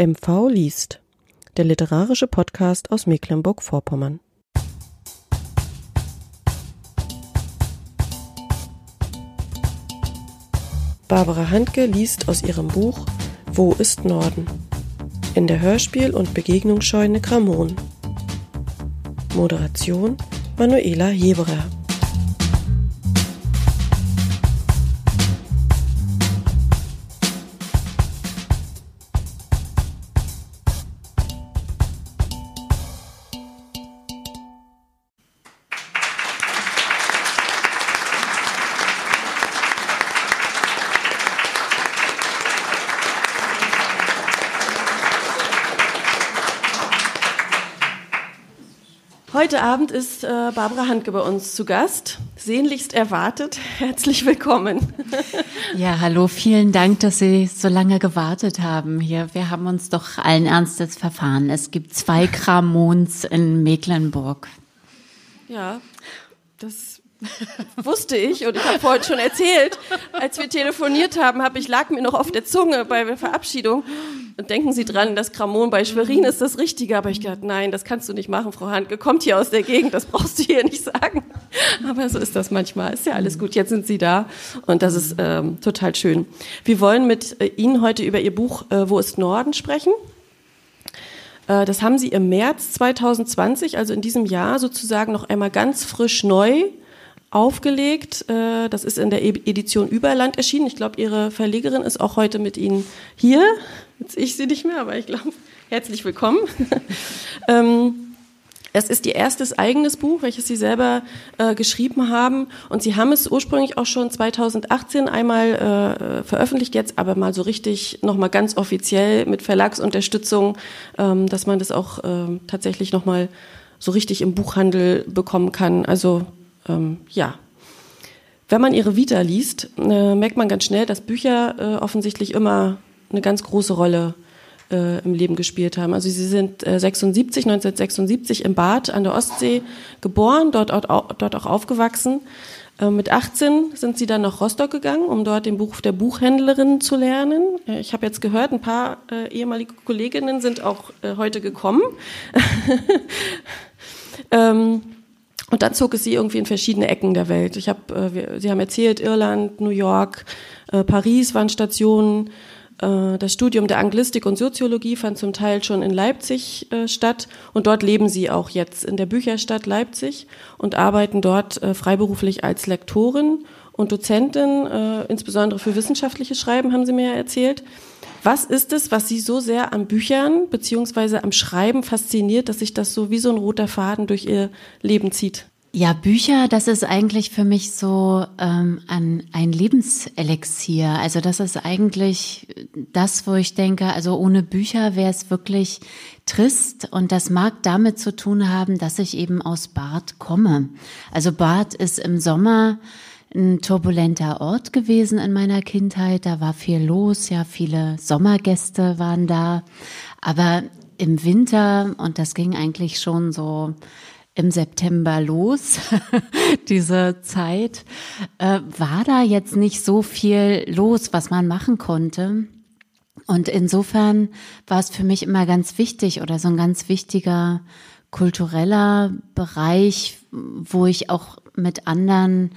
MV liest, der literarische Podcast aus Mecklenburg-Vorpommern. Barbara Handke liest aus ihrem Buch Wo ist Norden? In der Hörspiel- und Begegnungsscheune Gramon. Moderation Manuela Heberer. Heute Abend ist äh, Barbara Handke bei uns zu Gast. Sehnlichst erwartet. Herzlich willkommen. Ja, hallo. Vielen Dank, dass Sie so lange gewartet haben hier. Wir haben uns doch allen Ernstes verfahren. Es gibt zwei Kramons in Mecklenburg. Ja, das wusste ich und ich habe vorhin schon erzählt, als wir telefoniert haben, habe ich lag mir noch auf der Zunge bei der Verabschiedung. Und denken Sie dran, das Kramon bei Schwerin ist das Richtige. Aber ich dachte, nein, das kannst du nicht machen, Frau Handke. Kommt hier aus der Gegend, das brauchst du hier nicht sagen. Aber so ist das manchmal. Ist ja alles gut. Jetzt sind Sie da und das ist ähm, total schön. Wir wollen mit äh, Ihnen heute über Ihr Buch äh, Wo ist Norden sprechen. Äh, das haben Sie im März 2020, also in diesem Jahr sozusagen noch einmal ganz frisch neu aufgelegt. Äh, das ist in der Edition Überland erschienen. Ich glaube, Ihre Verlegerin ist auch heute mit Ihnen hier. Jetzt ich sie nicht mehr, aber ich glaube, herzlich willkommen. ähm, es ist Ihr erstes eigenes Buch, welches Sie selber äh, geschrieben haben. Und Sie haben es ursprünglich auch schon 2018 einmal äh, veröffentlicht, jetzt aber mal so richtig, nochmal ganz offiziell mit Verlagsunterstützung, ähm, dass man das auch äh, tatsächlich nochmal so richtig im Buchhandel bekommen kann. Also ähm, ja. Wenn man ihre Vita liest, äh, merkt man ganz schnell, dass Bücher äh, offensichtlich immer eine ganz große Rolle äh, im Leben gespielt haben. Also sie sind 76, 1976 im Bad an der Ostsee geboren, dort, dort auch aufgewachsen. Äh, mit 18 sind sie dann nach Rostock gegangen, um dort den Beruf der Buchhändlerin zu lernen. Äh, ich habe jetzt gehört, ein paar äh, ehemalige Kolleginnen sind auch äh, heute gekommen. ähm, und dann zog es sie irgendwie in verschiedene Ecken der Welt. Ich habe, äh, Sie haben erzählt, Irland, New York, äh, Paris waren Stationen. Äh, das Studium der Anglistik und Soziologie fand zum Teil schon in Leipzig äh, statt und dort leben Sie auch jetzt in der Bücherstadt Leipzig und arbeiten dort äh, freiberuflich als Lektorin und Dozentin, insbesondere für wissenschaftliches Schreiben, haben Sie mir ja erzählt. Was ist es, was Sie so sehr an Büchern beziehungsweise am Schreiben fasziniert, dass sich das so wie so ein roter Faden durch Ihr Leben zieht? Ja, Bücher, das ist eigentlich für mich so ähm, ein, ein Lebenselixier. Also das ist eigentlich das, wo ich denke, also ohne Bücher wäre es wirklich trist und das mag damit zu tun haben, dass ich eben aus Bad komme. Also Bad ist im Sommer ein turbulenter Ort gewesen in meiner Kindheit. Da war viel los, ja, viele Sommergäste waren da. Aber im Winter, und das ging eigentlich schon so im September los, diese Zeit, äh, war da jetzt nicht so viel los, was man machen konnte. Und insofern war es für mich immer ganz wichtig oder so ein ganz wichtiger kultureller Bereich, wo ich auch mit anderen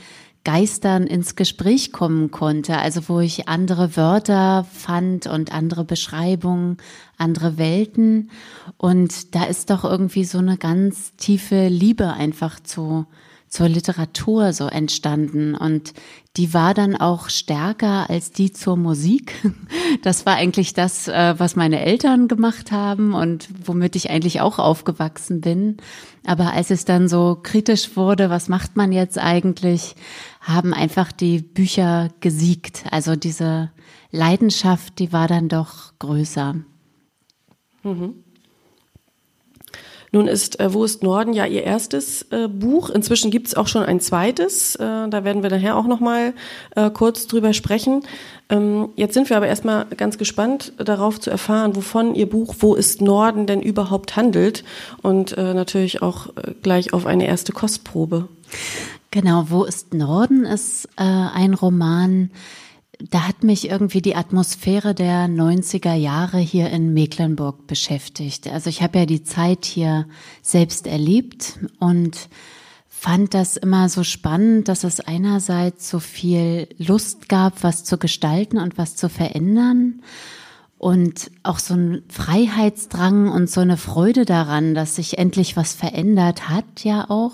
Geistern ins Gespräch kommen konnte, also wo ich andere Wörter fand und andere Beschreibungen, andere Welten. Und da ist doch irgendwie so eine ganz tiefe Liebe einfach zu, zur Literatur so entstanden. Und die war dann auch stärker als die zur Musik. Das war eigentlich das, äh, was meine Eltern gemacht haben und womit ich eigentlich auch aufgewachsen bin. Aber als es dann so kritisch wurde, was macht man jetzt eigentlich, haben einfach die Bücher gesiegt. Also diese Leidenschaft, die war dann doch größer. Mhm. Nun ist äh, Wo ist Norden ja ihr erstes äh, Buch. Inzwischen gibt es auch schon ein zweites. Äh, da werden wir nachher auch noch mal äh, kurz drüber sprechen. Ähm, jetzt sind wir aber erstmal ganz gespannt darauf zu erfahren, wovon Ihr Buch Wo ist Norden denn überhaupt handelt und äh, natürlich auch äh, gleich auf eine erste Kostprobe. Genau, Wo ist Norden ist ein Roman, da hat mich irgendwie die Atmosphäre der 90er Jahre hier in Mecklenburg beschäftigt. Also ich habe ja die Zeit hier selbst erlebt und fand das immer so spannend, dass es einerseits so viel Lust gab, was zu gestalten und was zu verändern und auch so ein Freiheitsdrang und so eine Freude daran, dass sich endlich was verändert hat, ja auch.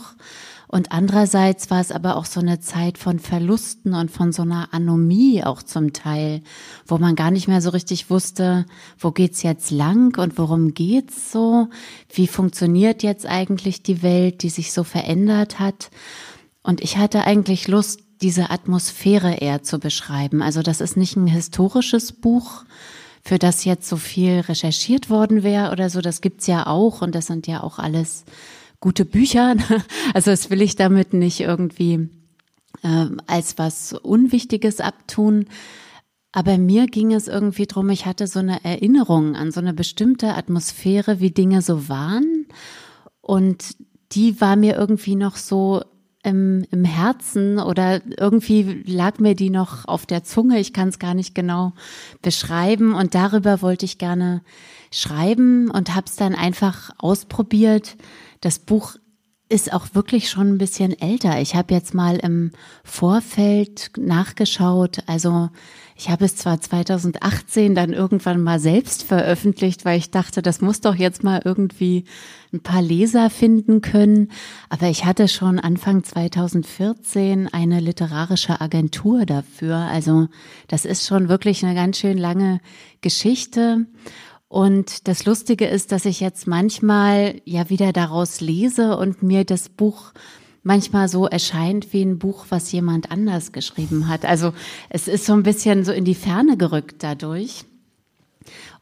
Und andererseits war es aber auch so eine Zeit von Verlusten und von so einer Anomie auch zum Teil, wo man gar nicht mehr so richtig wusste, wo geht's jetzt lang und worum geht's so? Wie funktioniert jetzt eigentlich die Welt, die sich so verändert hat? Und ich hatte eigentlich Lust, diese Atmosphäre eher zu beschreiben. Also das ist nicht ein historisches Buch, für das jetzt so viel recherchiert worden wäre oder so. Das gibt's ja auch und das sind ja auch alles gute Bücher. Also das will ich damit nicht irgendwie äh, als was Unwichtiges abtun. Aber mir ging es irgendwie drum, ich hatte so eine Erinnerung an so eine bestimmte Atmosphäre, wie Dinge so waren. Und die war mir irgendwie noch so im, im Herzen oder irgendwie lag mir die noch auf der Zunge. Ich kann es gar nicht genau beschreiben. Und darüber wollte ich gerne schreiben und habe es dann einfach ausprobiert das Buch ist auch wirklich schon ein bisschen älter. Ich habe jetzt mal im Vorfeld nachgeschaut. Also ich habe es zwar 2018 dann irgendwann mal selbst veröffentlicht, weil ich dachte, das muss doch jetzt mal irgendwie ein paar Leser finden können. Aber ich hatte schon Anfang 2014 eine literarische Agentur dafür. Also das ist schon wirklich eine ganz schön lange Geschichte. Und das Lustige ist, dass ich jetzt manchmal ja wieder daraus lese und mir das Buch manchmal so erscheint wie ein Buch, was jemand anders geschrieben hat. Also es ist so ein bisschen so in die Ferne gerückt dadurch.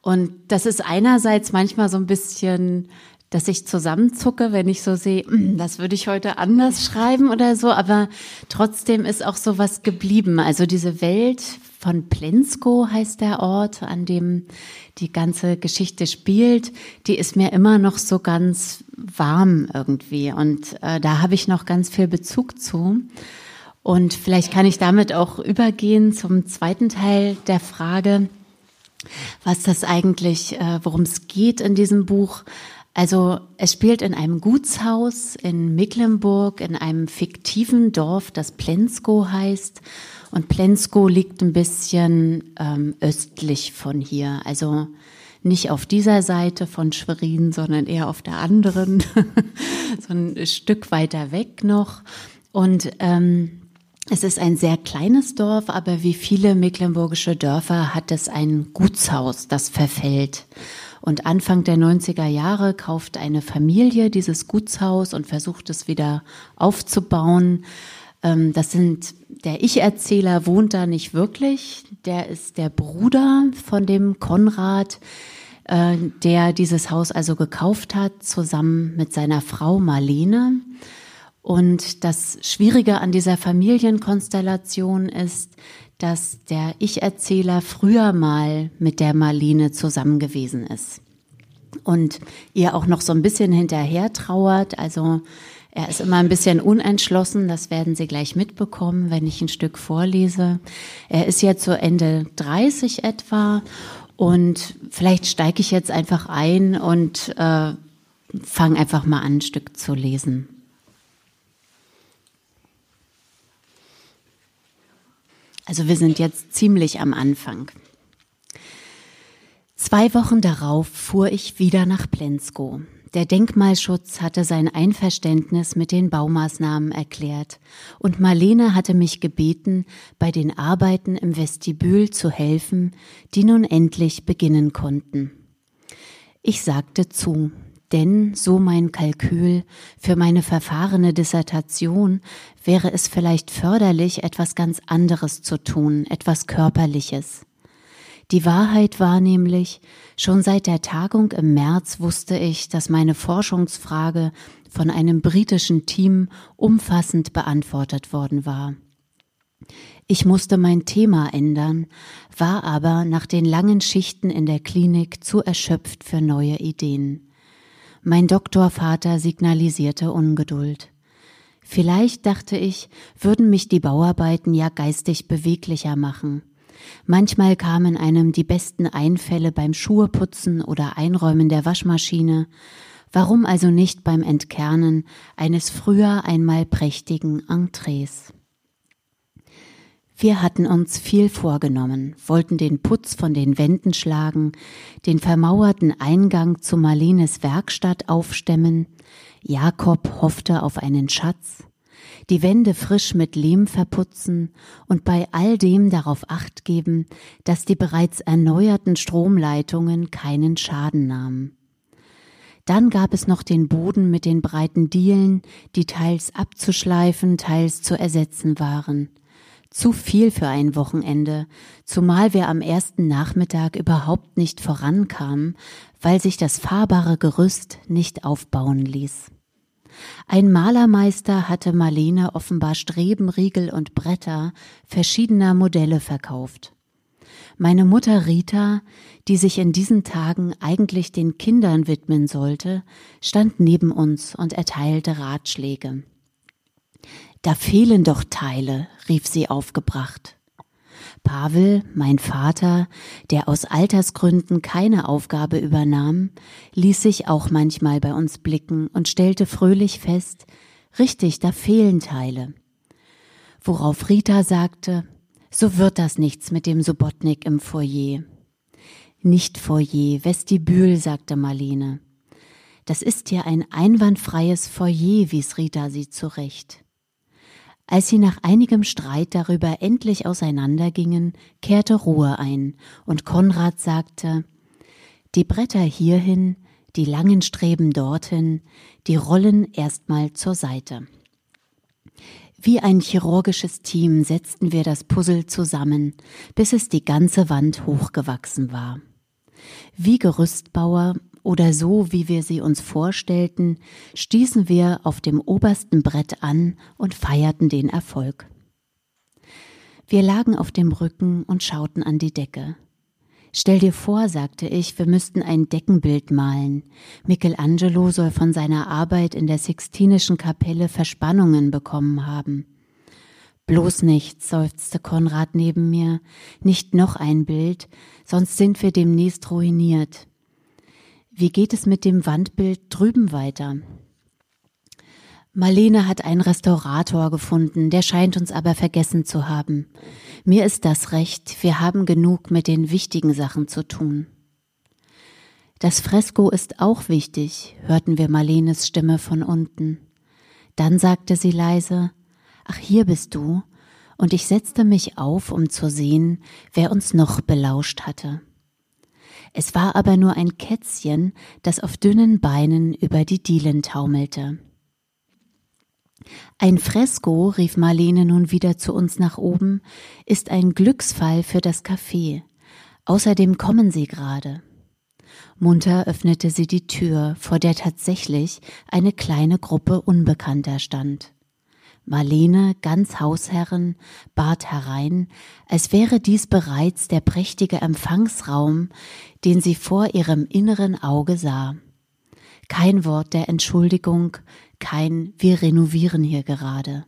Und das ist einerseits manchmal so ein bisschen, dass ich zusammenzucke, wenn ich so sehe, hm, das würde ich heute anders schreiben oder so, aber trotzdem ist auch so was geblieben. Also diese Welt von Plensko heißt der Ort, an dem die ganze Geschichte spielt, die ist mir immer noch so ganz warm irgendwie. Und äh, da habe ich noch ganz viel Bezug zu. Und vielleicht kann ich damit auch übergehen zum zweiten Teil der Frage, was das eigentlich, äh, worum es geht in diesem Buch. Also es spielt in einem Gutshaus in Mecklenburg, in einem fiktiven Dorf, das Plensko heißt. Und Plensko liegt ein bisschen ähm, östlich von hier. Also nicht auf dieser Seite von Schwerin, sondern eher auf der anderen, so ein Stück weiter weg noch. Und ähm, es ist ein sehr kleines Dorf, aber wie viele mecklenburgische Dörfer hat es ein Gutshaus, das verfällt. Und Anfang der 90er Jahre kauft eine Familie dieses Gutshaus und versucht es wieder aufzubauen. Ähm, das sind, der Ich-Erzähler wohnt da nicht wirklich. Der ist der Bruder von dem Konrad, äh, der dieses Haus also gekauft hat, zusammen mit seiner Frau Marlene. Und das Schwierige an dieser Familienkonstellation ist, dass der Ich-Erzähler früher mal mit der Marlene zusammen gewesen ist und ihr auch noch so ein bisschen hinterher trauert. Also er ist immer ein bisschen unentschlossen, das werden Sie gleich mitbekommen, wenn ich ein Stück vorlese. Er ist jetzt so Ende 30 etwa und vielleicht steige ich jetzt einfach ein und äh, fange einfach mal an, ein Stück zu lesen. Also wir sind jetzt ziemlich am Anfang. Zwei Wochen darauf fuhr ich wieder nach Plensko. Der Denkmalschutz hatte sein Einverständnis mit den Baumaßnahmen erklärt und Marlene hatte mich gebeten, bei den Arbeiten im Vestibül zu helfen, die nun endlich beginnen konnten. Ich sagte zu, denn, so mein Kalkül, für meine verfahrene Dissertation wäre es vielleicht förderlich, etwas ganz anderes zu tun, etwas Körperliches. Die Wahrheit war nämlich, schon seit der Tagung im März wusste ich, dass meine Forschungsfrage von einem britischen Team umfassend beantwortet worden war. Ich musste mein Thema ändern, war aber nach den langen Schichten in der Klinik zu erschöpft für neue Ideen. Mein Doktorvater signalisierte Ungeduld. Vielleicht, dachte ich, würden mich die Bauarbeiten ja geistig beweglicher machen. Manchmal kamen einem die besten Einfälle beim Schuheputzen oder Einräumen der Waschmaschine. Warum also nicht beim Entkernen eines früher einmal prächtigen Entrees? Wir hatten uns viel vorgenommen, wollten den Putz von den Wänden schlagen, den vermauerten Eingang zu Marlenes Werkstatt aufstemmen. Jakob hoffte auf einen Schatz, die Wände frisch mit Lehm verputzen und bei all dem darauf acht geben, dass die bereits erneuerten Stromleitungen keinen Schaden nahmen. Dann gab es noch den Boden mit den breiten Dielen, die teils abzuschleifen, teils zu ersetzen waren. Zu viel für ein Wochenende, zumal wir am ersten Nachmittag überhaupt nicht vorankamen, weil sich das fahrbare Gerüst nicht aufbauen ließ. Ein Malermeister hatte Marlene offenbar Strebenriegel und Bretter verschiedener Modelle verkauft. Meine Mutter Rita, die sich in diesen Tagen eigentlich den Kindern widmen sollte, stand neben uns und erteilte Ratschläge. Da fehlen doch Teile, rief sie aufgebracht. Pavel, mein Vater, der aus Altersgründen keine Aufgabe übernahm, ließ sich auch manchmal bei uns blicken und stellte fröhlich fest, richtig, da fehlen Teile. Worauf Rita sagte, so wird das nichts mit dem Subotnik im Foyer. Nicht Foyer, Vestibül, sagte Marlene. Das ist ja ein einwandfreies Foyer, wies Rita sie zurecht. Als sie nach einigem Streit darüber endlich auseinandergingen, kehrte Ruhe ein, und Konrad sagte Die Bretter hierhin, die langen Streben dorthin, die rollen erstmal zur Seite. Wie ein chirurgisches Team setzten wir das Puzzle zusammen, bis es die ganze Wand hochgewachsen war. Wie Gerüstbauer oder so, wie wir sie uns vorstellten, stießen wir auf dem obersten Brett an und feierten den Erfolg. Wir lagen auf dem Rücken und schauten an die Decke. Stell dir vor, sagte ich, wir müssten ein Deckenbild malen. Michelangelo soll von seiner Arbeit in der Sixtinischen Kapelle Verspannungen bekommen haben. Bloß nicht, seufzte Konrad neben mir, nicht noch ein Bild, sonst sind wir demnächst ruiniert. Wie geht es mit dem Wandbild drüben weiter? Marlene hat einen Restaurator gefunden, der scheint uns aber vergessen zu haben. Mir ist das recht, wir haben genug mit den wichtigen Sachen zu tun. Das Fresko ist auch wichtig, hörten wir Marlenes Stimme von unten. Dann sagte sie leise, Ach, hier bist du, und ich setzte mich auf, um zu sehen, wer uns noch belauscht hatte. Es war aber nur ein Kätzchen, das auf dünnen Beinen über die Dielen taumelte. Ein Fresko, rief Marlene nun wieder zu uns nach oben, ist ein Glücksfall für das Café. Außerdem kommen sie gerade. Munter öffnete sie die Tür, vor der tatsächlich eine kleine Gruppe Unbekannter stand. Marlene, ganz Hausherrin, bat herein, als wäre dies bereits der prächtige Empfangsraum, den sie vor ihrem inneren Auge sah. Kein Wort der Entschuldigung, kein Wir renovieren hier gerade.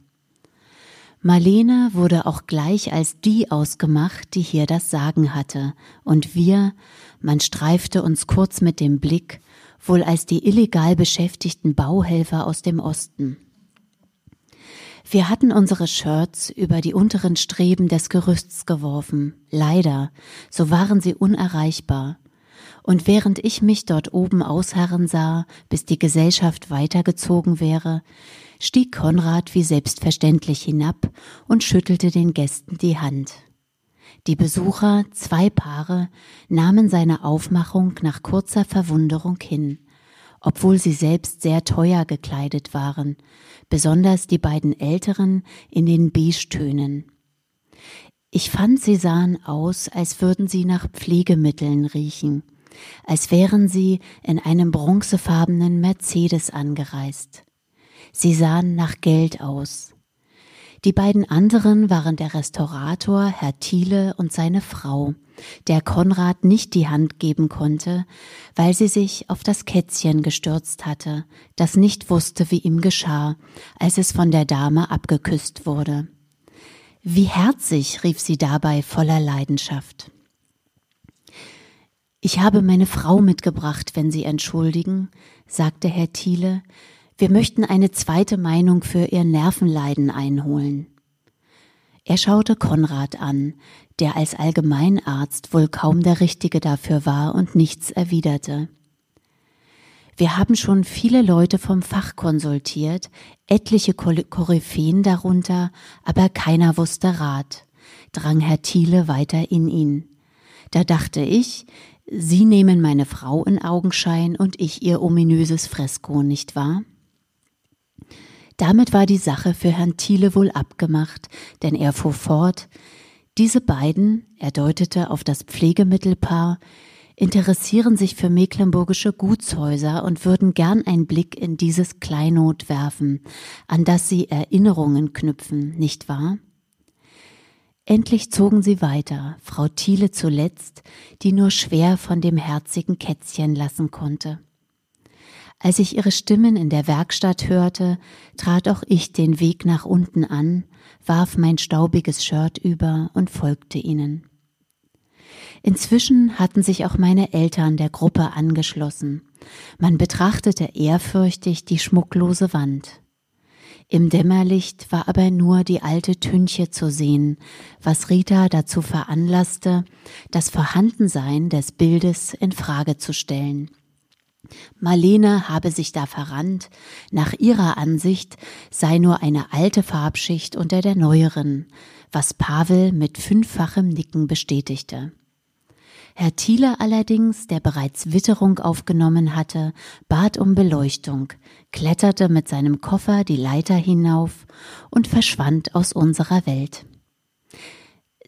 Marlene wurde auch gleich als die ausgemacht, die hier das Sagen hatte, und wir, man streifte uns kurz mit dem Blick, wohl als die illegal beschäftigten Bauhelfer aus dem Osten. Wir hatten unsere Shirts über die unteren Streben des Gerüsts geworfen. Leider, so waren sie unerreichbar. Und während ich mich dort oben ausharren sah, bis die Gesellschaft weitergezogen wäre, stieg Konrad wie selbstverständlich hinab und schüttelte den Gästen die Hand. Die Besucher, zwei Paare, nahmen seine Aufmachung nach kurzer Verwunderung hin obwohl sie selbst sehr teuer gekleidet waren, besonders die beiden Älteren in den Beige-Tönen. Ich fand, sie sahen aus, als würden sie nach Pflegemitteln riechen, als wären sie in einem bronzefarbenen Mercedes angereist. Sie sahen nach Geld aus. Die beiden anderen waren der Restaurator, Herr Thiele und seine Frau, der Konrad nicht die Hand geben konnte, weil sie sich auf das Kätzchen gestürzt hatte, das nicht wusste, wie ihm geschah, als es von der Dame abgeküsst wurde. Wie herzig, rief sie dabei voller Leidenschaft. Ich habe meine Frau mitgebracht, wenn Sie entschuldigen, sagte Herr Thiele. Wir möchten eine zweite Meinung für Ihr Nervenleiden einholen. Er schaute Konrad an, der als Allgemeinarzt wohl kaum der Richtige dafür war und nichts erwiderte. Wir haben schon viele Leute vom Fach konsultiert, etliche Koryphäen darunter, aber keiner wusste Rat, drang Herr Thiele weiter in ihn. Da dachte ich, Sie nehmen meine Frau in Augenschein und ich ihr ominöses Fresko, nicht wahr? Damit war die Sache für Herrn Thiele wohl abgemacht, denn er fuhr fort, diese beiden, er deutete auf das Pflegemittelpaar, interessieren sich für mecklenburgische Gutshäuser und würden gern einen Blick in dieses Kleinod werfen, an das sie Erinnerungen knüpfen, nicht wahr? Endlich zogen sie weiter, Frau Thiele zuletzt, die nur schwer von dem herzigen Kätzchen lassen konnte. Als ich ihre Stimmen in der Werkstatt hörte, trat auch ich den Weg nach unten an, warf mein staubiges Shirt über und folgte ihnen. Inzwischen hatten sich auch meine Eltern der Gruppe angeschlossen. Man betrachtete ehrfürchtig die schmucklose Wand. Im Dämmerlicht war aber nur die alte Tünche zu sehen, was Rita dazu veranlasste, das Vorhandensein des Bildes in Frage zu stellen. Marlene habe sich da verrannt, nach ihrer Ansicht sei nur eine alte Farbschicht unter der neueren, was Pavel mit fünffachem Nicken bestätigte. Herr Thiele allerdings, der bereits Witterung aufgenommen hatte, bat um Beleuchtung, kletterte mit seinem Koffer die Leiter hinauf und verschwand aus unserer Welt.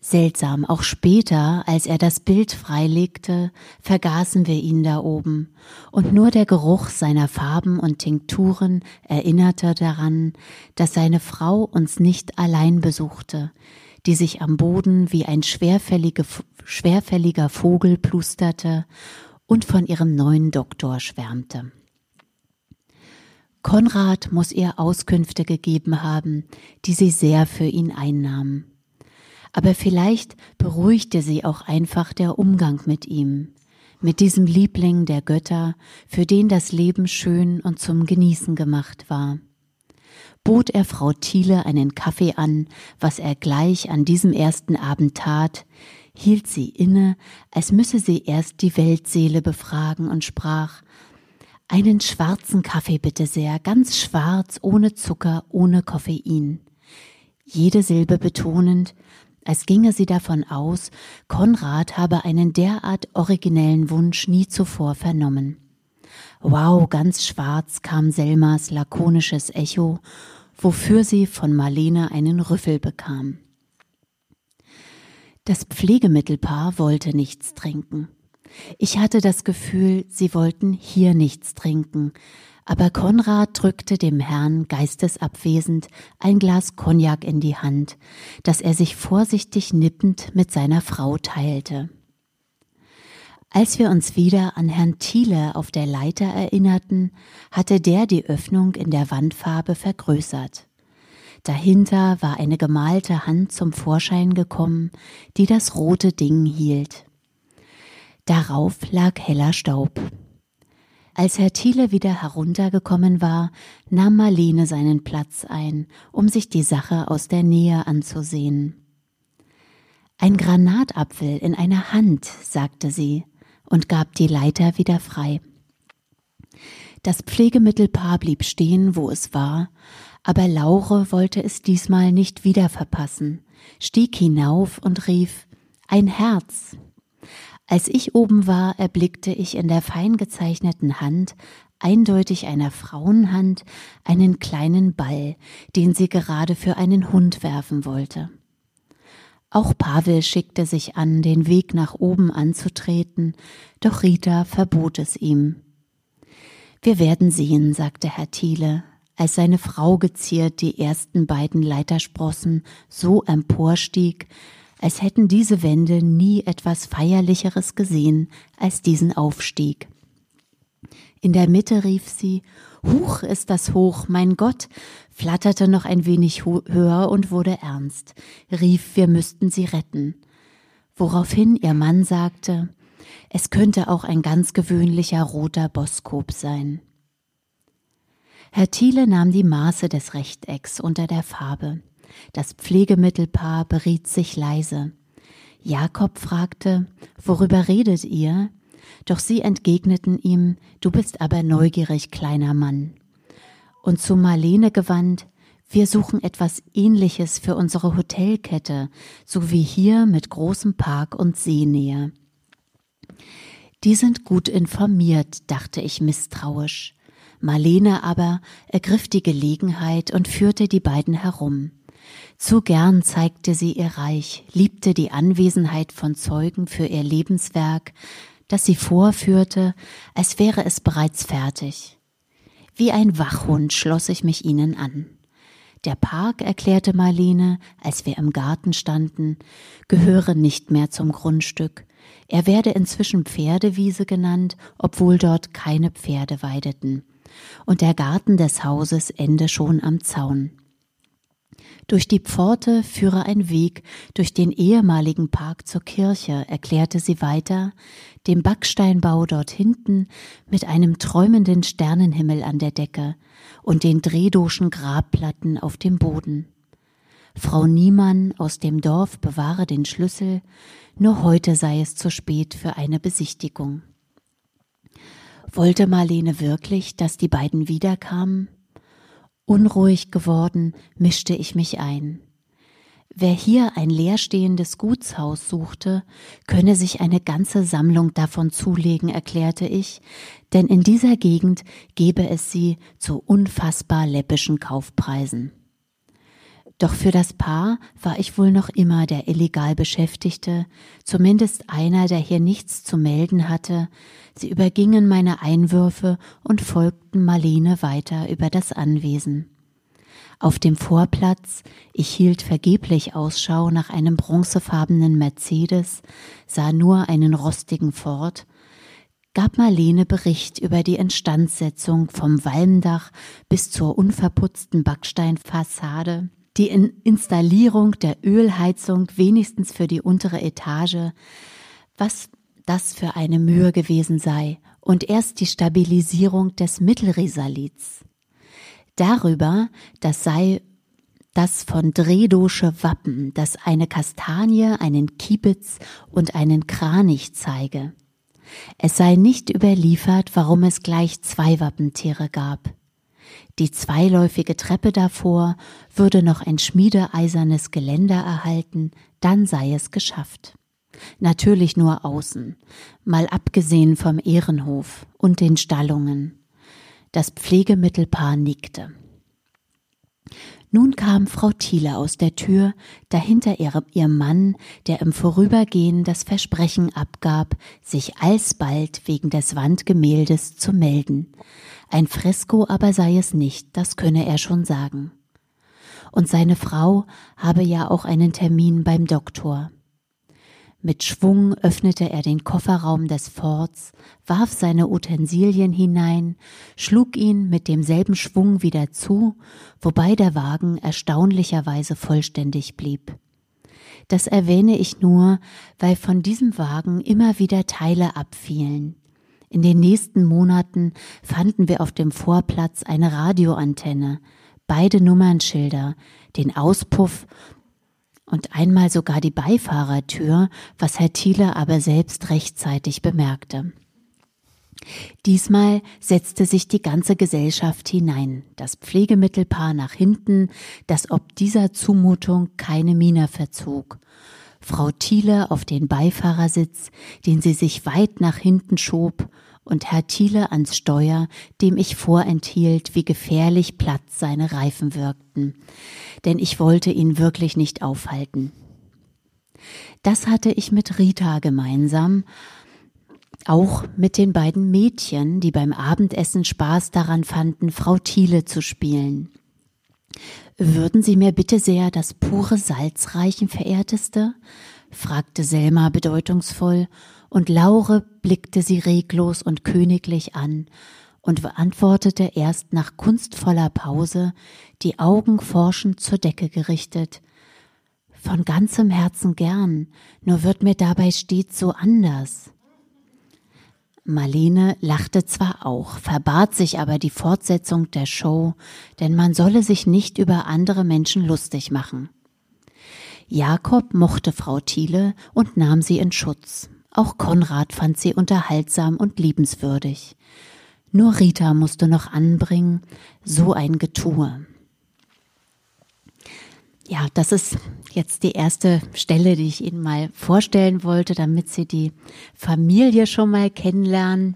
Seltsam, auch später, als er das Bild freilegte, vergaßen wir ihn da oben, und nur der Geruch seiner Farben und Tinkturen erinnerte daran, dass seine Frau uns nicht allein besuchte, die sich am Boden wie ein schwerfällige, schwerfälliger Vogel plusterte und von ihrem neuen Doktor schwärmte. Konrad muss ihr Auskünfte gegeben haben, die sie sehr für ihn einnahmen. Aber vielleicht beruhigte sie auch einfach der Umgang mit ihm, mit diesem Liebling der Götter, für den das Leben schön und zum Genießen gemacht war bot er Frau Thiele einen Kaffee an, was er gleich an diesem ersten Abend tat, hielt sie inne, als müsse sie erst die Weltseele befragen und sprach Einen schwarzen Kaffee bitte sehr, ganz schwarz, ohne Zucker, ohne Koffein. Jede Silbe betonend, als ginge sie davon aus, Konrad habe einen derart originellen Wunsch nie zuvor vernommen. Wow, ganz schwarz kam Selmas lakonisches Echo, wofür sie von Marlene einen Rüffel bekam. Das Pflegemittelpaar wollte nichts trinken. Ich hatte das Gefühl, sie wollten hier nichts trinken, aber Konrad drückte dem Herrn geistesabwesend ein Glas Cognac in die Hand, das er sich vorsichtig nippend mit seiner Frau teilte. Als wir uns wieder an Herrn Thiele auf der Leiter erinnerten, hatte der die Öffnung in der Wandfarbe vergrößert. Dahinter war eine gemalte Hand zum Vorschein gekommen, die das rote Ding hielt. Darauf lag heller Staub. Als Herr Thiele wieder heruntergekommen war, nahm Marlene seinen Platz ein, um sich die Sache aus der Nähe anzusehen. Ein Granatapfel in einer Hand, sagte sie und gab die Leiter wieder frei. Das Pflegemittelpaar blieb stehen, wo es war, aber Laure wollte es diesmal nicht wieder verpassen, stieg hinauf und rief Ein Herz. Als ich oben war, erblickte ich in der fein gezeichneten Hand, eindeutig einer Frauenhand, einen kleinen Ball, den sie gerade für einen Hund werfen wollte. Auch Pavel schickte sich an, den Weg nach oben anzutreten, doch Rita verbot es ihm. Wir werden sehen, sagte Herr Thiele, als seine Frau geziert die ersten beiden Leitersprossen so emporstieg, als hätten diese Wände nie etwas Feierlicheres gesehen als diesen Aufstieg. In der Mitte rief sie Huch ist das hoch, mein Gott, flatterte noch ein wenig höher und wurde ernst, rief, wir müssten sie retten. Woraufhin ihr Mann sagte, es könnte auch ein ganz gewöhnlicher roter Boskop sein. Herr Thiele nahm die Maße des Rechtecks unter der Farbe. Das Pflegemittelpaar beriet sich leise. Jakob fragte, worüber redet ihr? Doch sie entgegneten ihm, du bist aber neugierig, kleiner Mann. Und zu Marlene gewandt, wir suchen etwas Ähnliches für unsere Hotelkette, so wie hier mit großem Park und Seenähe. Die sind gut informiert, dachte ich misstrauisch. Marlene aber ergriff die Gelegenheit und führte die beiden herum. Zu gern zeigte sie ihr Reich, liebte die Anwesenheit von Zeugen für ihr Lebenswerk, das sie vorführte, als wäre es bereits fertig. Wie ein Wachhund schloss ich mich ihnen an. Der Park, erklärte Marlene, als wir im Garten standen, gehöre nicht mehr zum Grundstück. Er werde inzwischen Pferdewiese genannt, obwohl dort keine Pferde weideten und der Garten des Hauses ende schon am Zaun. Durch die Pforte führe ein Weg durch den ehemaligen Park zur Kirche, erklärte sie weiter, dem Backsteinbau dort hinten mit einem träumenden Sternenhimmel an der Decke und den drehdoschen Grabplatten auf dem Boden. Frau Niemann aus dem Dorf bewahre den Schlüssel, nur heute sei es zu spät für eine Besichtigung. Wollte Marlene wirklich, dass die beiden wiederkamen? Unruhig geworden, mischte ich mich ein. Wer hier ein leerstehendes Gutshaus suchte, könne sich eine ganze Sammlung davon zulegen, erklärte ich, denn in dieser Gegend gebe es sie zu unfassbar läppischen Kaufpreisen. Doch für das Paar war ich wohl noch immer der illegal Beschäftigte, zumindest einer, der hier nichts zu melden hatte. Sie übergingen meine Einwürfe und folgten Marlene weiter über das Anwesen. Auf dem Vorplatz, ich hielt vergeblich Ausschau nach einem bronzefarbenen Mercedes, sah nur einen rostigen Ford, gab Marlene Bericht über die Instandsetzung vom Walmdach bis zur unverputzten Backsteinfassade, die Installierung der Ölheizung wenigstens für die untere Etage, was das für eine Mühe gewesen sei, und erst die Stabilisierung des Mittelrisalits. Darüber, das sei das von Drehdosche Wappen, das eine Kastanie, einen Kiebitz und einen Kranich zeige. Es sei nicht überliefert, warum es gleich zwei Wappentiere gab. Die zweiläufige Treppe davor würde noch ein schmiedeeisernes Geländer erhalten, dann sei es geschafft. Natürlich nur außen, mal abgesehen vom Ehrenhof und den Stallungen. Das Pflegemittelpaar nickte. Nun kam Frau Thiele aus der Tür, dahinter ihr, ihr Mann, der im Vorübergehen das Versprechen abgab, sich alsbald wegen des Wandgemäldes zu melden. Ein Fresko aber sei es nicht, das könne er schon sagen. Und seine Frau habe ja auch einen Termin beim Doktor. Mit Schwung öffnete er den Kofferraum des Forts, warf seine Utensilien hinein, schlug ihn mit demselben Schwung wieder zu, wobei der Wagen erstaunlicherweise vollständig blieb. Das erwähne ich nur, weil von diesem Wagen immer wieder Teile abfielen. In den nächsten Monaten fanden wir auf dem Vorplatz eine Radioantenne, beide Nummernschilder, den Auspuff und einmal sogar die Beifahrertür, was Herr Thiele aber selbst rechtzeitig bemerkte. Diesmal setzte sich die ganze Gesellschaft hinein, das Pflegemittelpaar nach hinten, das ob dieser Zumutung keine Miene verzog. Frau Thiele auf den Beifahrersitz, den sie sich weit nach hinten schob, und Herr Thiele ans Steuer, dem ich vorenthielt, wie gefährlich platt seine Reifen wirkten, denn ich wollte ihn wirklich nicht aufhalten. Das hatte ich mit Rita gemeinsam, auch mit den beiden Mädchen, die beim Abendessen Spaß daran fanden, Frau Thiele zu spielen. Würden Sie mir bitte sehr das pure Salz reichen, verehrteste? fragte Selma bedeutungsvoll, und Laure blickte sie reglos und königlich an, und antwortete erst nach kunstvoller Pause, die Augen forschend zur Decke gerichtet. Von ganzem Herzen gern, nur wird mir dabei stets so anders. Marlene lachte zwar auch, verbat sich aber die Fortsetzung der Show, denn man solle sich nicht über andere Menschen lustig machen. Jakob mochte Frau Thiele und nahm sie in Schutz. Auch Konrad fand sie unterhaltsam und liebenswürdig. Nur Rita musste noch anbringen, so ein Getue. Ja, das ist jetzt die erste Stelle, die ich Ihnen mal vorstellen wollte, damit Sie die Familie schon mal kennenlernen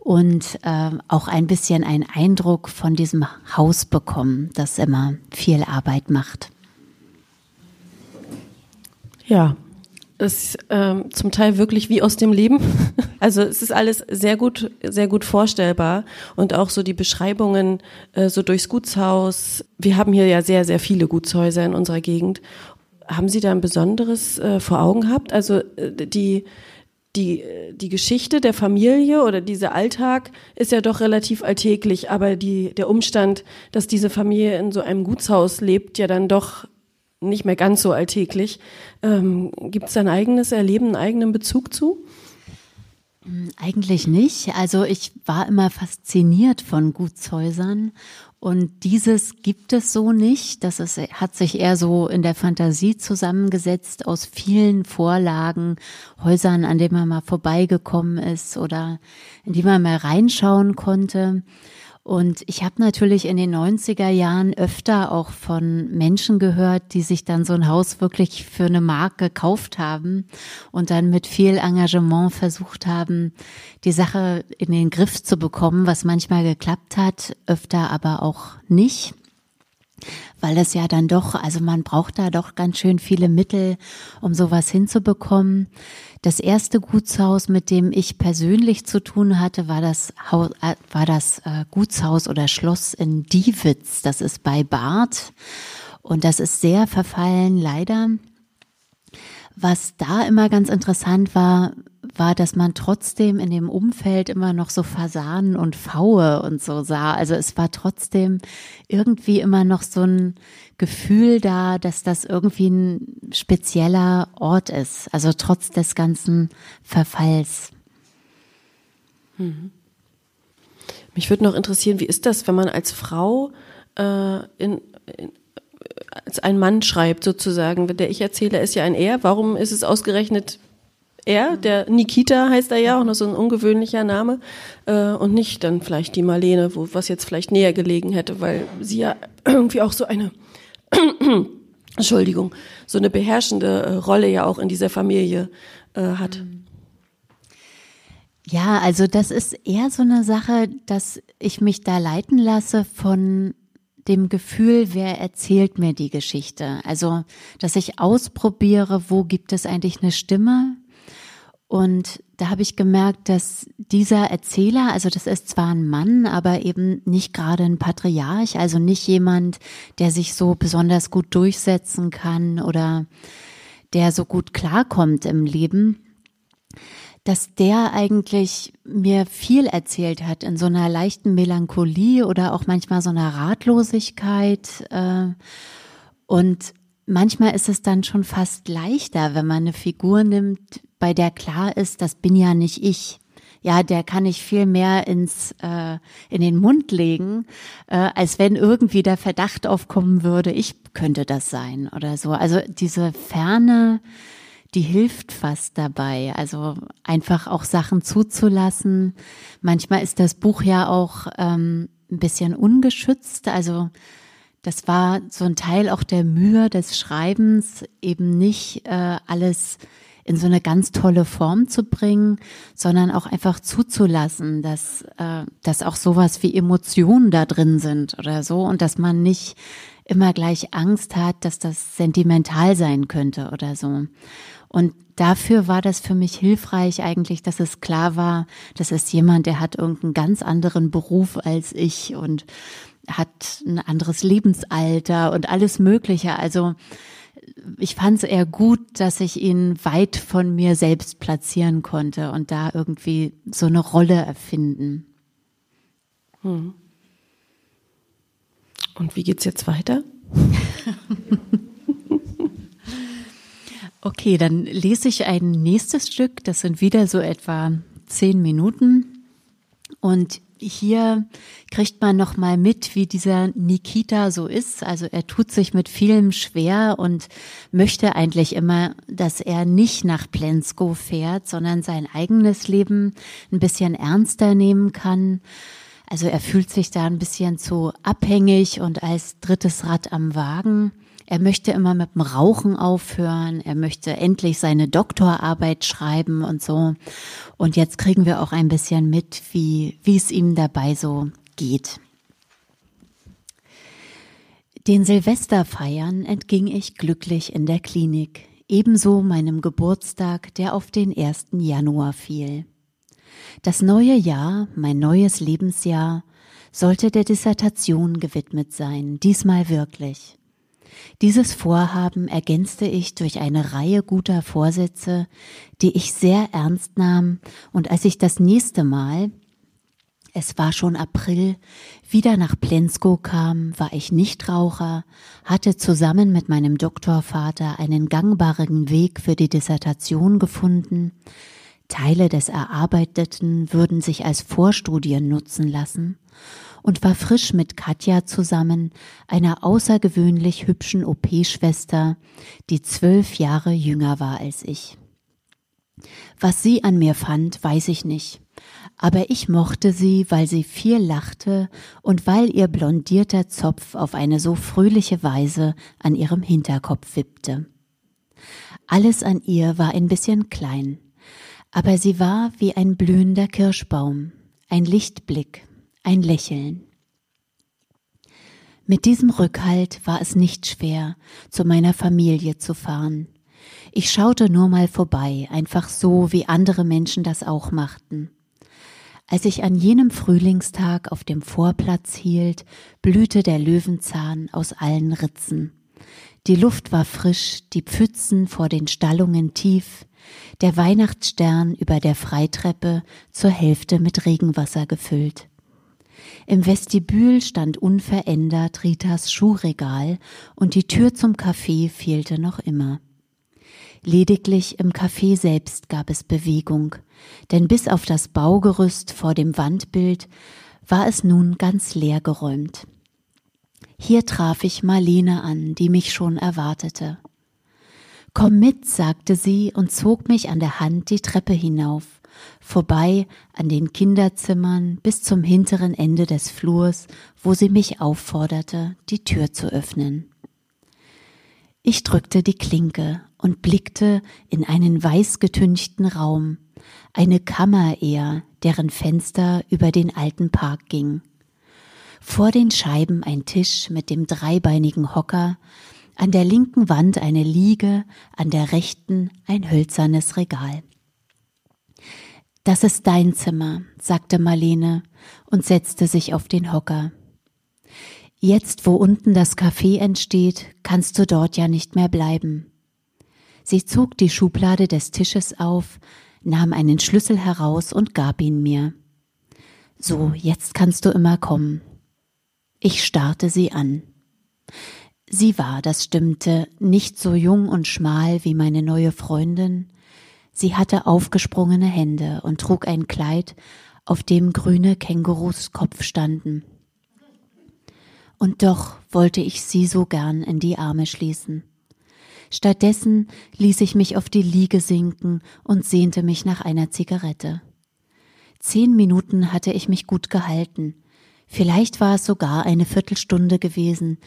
und äh, auch ein bisschen einen Eindruck von diesem Haus bekommen, das immer viel Arbeit macht. Ja, ist ähm, zum Teil wirklich wie aus dem Leben. Also es ist alles sehr gut, sehr gut vorstellbar und auch so die Beschreibungen äh, so durchs Gutshaus. Wir haben hier ja sehr, sehr viele Gutshäuser in unserer Gegend. Haben Sie da ein besonderes äh, vor Augen gehabt? Also äh, die die, die Geschichte der Familie oder dieser Alltag ist ja doch relativ alltäglich, aber die, der Umstand, dass diese Familie in so einem Gutshaus lebt, ja dann doch nicht mehr ganz so alltäglich. Ähm, Gibt es ein eigenes Erleben, einen eigenen Bezug zu? Hm, eigentlich nicht. Also ich war immer fasziniert von Gutshäusern und dieses gibt es so nicht. Das ist, hat sich eher so in der Fantasie zusammengesetzt aus vielen Vorlagen, Häusern, an denen man mal vorbeigekommen ist oder in die man mal reinschauen konnte. Und ich habe natürlich in den 90er Jahren öfter auch von Menschen gehört, die sich dann so ein Haus wirklich für eine Mark gekauft haben und dann mit viel Engagement versucht haben, die Sache in den Griff zu bekommen, was manchmal geklappt hat, öfter aber auch nicht weil das ja dann doch, also man braucht da doch ganz schön viele Mittel, um sowas hinzubekommen. Das erste Gutshaus, mit dem ich persönlich zu tun hatte, war das, Haus, äh, war das äh, Gutshaus oder Schloss in Diewitz. Das ist bei Barth. Und das ist sehr verfallen, leider. Was da immer ganz interessant war, war, dass man trotzdem in dem Umfeld immer noch so Fasanen und Pfaue und so sah. Also es war trotzdem irgendwie immer noch so ein Gefühl da, dass das irgendwie ein spezieller Ort ist. Also trotz des ganzen Verfalls. Mhm. Mich würde noch interessieren, wie ist das, wenn man als Frau äh, in, in als ein Mann schreibt sozusagen. Der ich erzähle, ist ja ein Er. Warum ist es ausgerechnet er, der Nikita heißt er ja, auch noch so ein ungewöhnlicher Name, äh, und nicht dann vielleicht die Marlene, wo was jetzt vielleicht näher gelegen hätte, weil sie ja irgendwie auch so eine Entschuldigung, so eine beherrschende äh, Rolle ja auch in dieser Familie äh, hat. Ja, also das ist eher so eine Sache, dass ich mich da leiten lasse von dem Gefühl, wer erzählt mir die Geschichte. Also, dass ich ausprobiere, wo gibt es eigentlich eine Stimme, und da habe ich gemerkt, dass dieser Erzähler, also das ist zwar ein Mann, aber eben nicht gerade ein Patriarch, also nicht jemand, der sich so besonders gut durchsetzen kann oder der so gut klarkommt im Leben, dass der eigentlich mir viel erzählt hat in so einer leichten Melancholie oder auch manchmal so einer Ratlosigkeit. Äh, und manchmal ist es dann schon fast leichter, wenn man eine Figur nimmt, bei der klar ist, das bin ja nicht ich. Ja, der kann ich viel mehr ins äh, in den Mund legen, äh, als wenn irgendwie der Verdacht aufkommen würde, ich könnte das sein oder so. Also diese Ferne, die hilft fast dabei. Also einfach auch Sachen zuzulassen. Manchmal ist das Buch ja auch ähm, ein bisschen ungeschützt. Also das war so ein Teil auch der Mühe des Schreibens, eben nicht äh, alles in so eine ganz tolle Form zu bringen, sondern auch einfach zuzulassen, dass, äh, dass auch sowas wie Emotionen da drin sind oder so und dass man nicht immer gleich Angst hat, dass das sentimental sein könnte oder so. Und dafür war das für mich hilfreich eigentlich, dass es klar war, das ist jemand, der hat irgendeinen ganz anderen Beruf als ich und hat ein anderes Lebensalter und alles Mögliche. Also ich fand es eher gut, dass ich ihn weit von mir selbst platzieren konnte und da irgendwie so eine Rolle erfinden. Hm. Und wie geht's jetzt weiter? okay, dann lese ich ein nächstes Stück. Das sind wieder so etwa zehn Minuten. Und hier kriegt man noch mal mit, wie dieser Nikita so ist. Also er tut sich mit vielem schwer und möchte eigentlich immer, dass er nicht nach Plensko fährt, sondern sein eigenes Leben ein bisschen ernster nehmen kann. Also er fühlt sich da ein bisschen zu abhängig und als drittes Rad am Wagen. Er möchte immer mit dem Rauchen aufhören. Er möchte endlich seine Doktorarbeit schreiben und so. Und jetzt kriegen wir auch ein bisschen mit, wie, wie es ihm dabei so geht. Den Silvesterfeiern entging ich glücklich in der Klinik, ebenso meinem Geburtstag, der auf den 1. Januar fiel. Das neue Jahr, mein neues Lebensjahr, sollte der Dissertation gewidmet sein, diesmal wirklich. Dieses Vorhaben ergänzte ich durch eine Reihe guter Vorsätze, die ich sehr ernst nahm, und als ich das nächste Mal, es war schon April, wieder nach Plensko kam, war ich Nichtraucher, hatte zusammen mit meinem Doktorvater einen gangbaren Weg für die Dissertation gefunden, Teile des Erarbeiteten würden sich als Vorstudien nutzen lassen, und war frisch mit Katja zusammen, einer außergewöhnlich hübschen OP-Schwester, die zwölf Jahre jünger war als ich. Was sie an mir fand, weiß ich nicht, aber ich mochte sie, weil sie viel lachte und weil ihr blondierter Zopf auf eine so fröhliche Weise an ihrem Hinterkopf wippte. Alles an ihr war ein bisschen klein, aber sie war wie ein blühender Kirschbaum, ein Lichtblick, ein Lächeln. Mit diesem Rückhalt war es nicht schwer, zu meiner Familie zu fahren. Ich schaute nur mal vorbei, einfach so, wie andere Menschen das auch machten. Als ich an jenem Frühlingstag auf dem Vorplatz hielt, blühte der Löwenzahn aus allen Ritzen. Die Luft war frisch, die Pfützen vor den Stallungen tief, der Weihnachtsstern über der Freitreppe zur Hälfte mit Regenwasser gefüllt. Im Vestibül stand unverändert Ritas Schuhregal und die Tür zum Café fehlte noch immer. Lediglich im Café selbst gab es Bewegung, denn bis auf das Baugerüst vor dem Wandbild war es nun ganz leer geräumt. Hier traf ich Marlene an, die mich schon erwartete. Komm mit, sagte sie und zog mich an der Hand die Treppe hinauf vorbei an den Kinderzimmern bis zum hinteren Ende des Flurs, wo sie mich aufforderte, die Tür zu öffnen. Ich drückte die Klinke und blickte in einen weißgetünchten Raum, eine Kammer eher, deren Fenster über den alten Park ging. Vor den Scheiben ein Tisch mit dem dreibeinigen Hocker, an der linken Wand eine Liege, an der rechten ein hölzernes Regal. Das ist dein Zimmer, sagte Marlene und setzte sich auf den Hocker. Jetzt, wo unten das Café entsteht, kannst du dort ja nicht mehr bleiben. Sie zog die Schublade des Tisches auf, nahm einen Schlüssel heraus und gab ihn mir. So, jetzt kannst du immer kommen. Ich starrte sie an. Sie war, das stimmte, nicht so jung und schmal wie meine neue Freundin, Sie hatte aufgesprungene Hände und trug ein Kleid, auf dem grüne Kängurus Kopf standen. Und doch wollte ich sie so gern in die Arme schließen. Stattdessen ließ ich mich auf die Liege sinken und sehnte mich nach einer Zigarette. Zehn Minuten hatte ich mich gut gehalten. Vielleicht war es sogar eine Viertelstunde gewesen,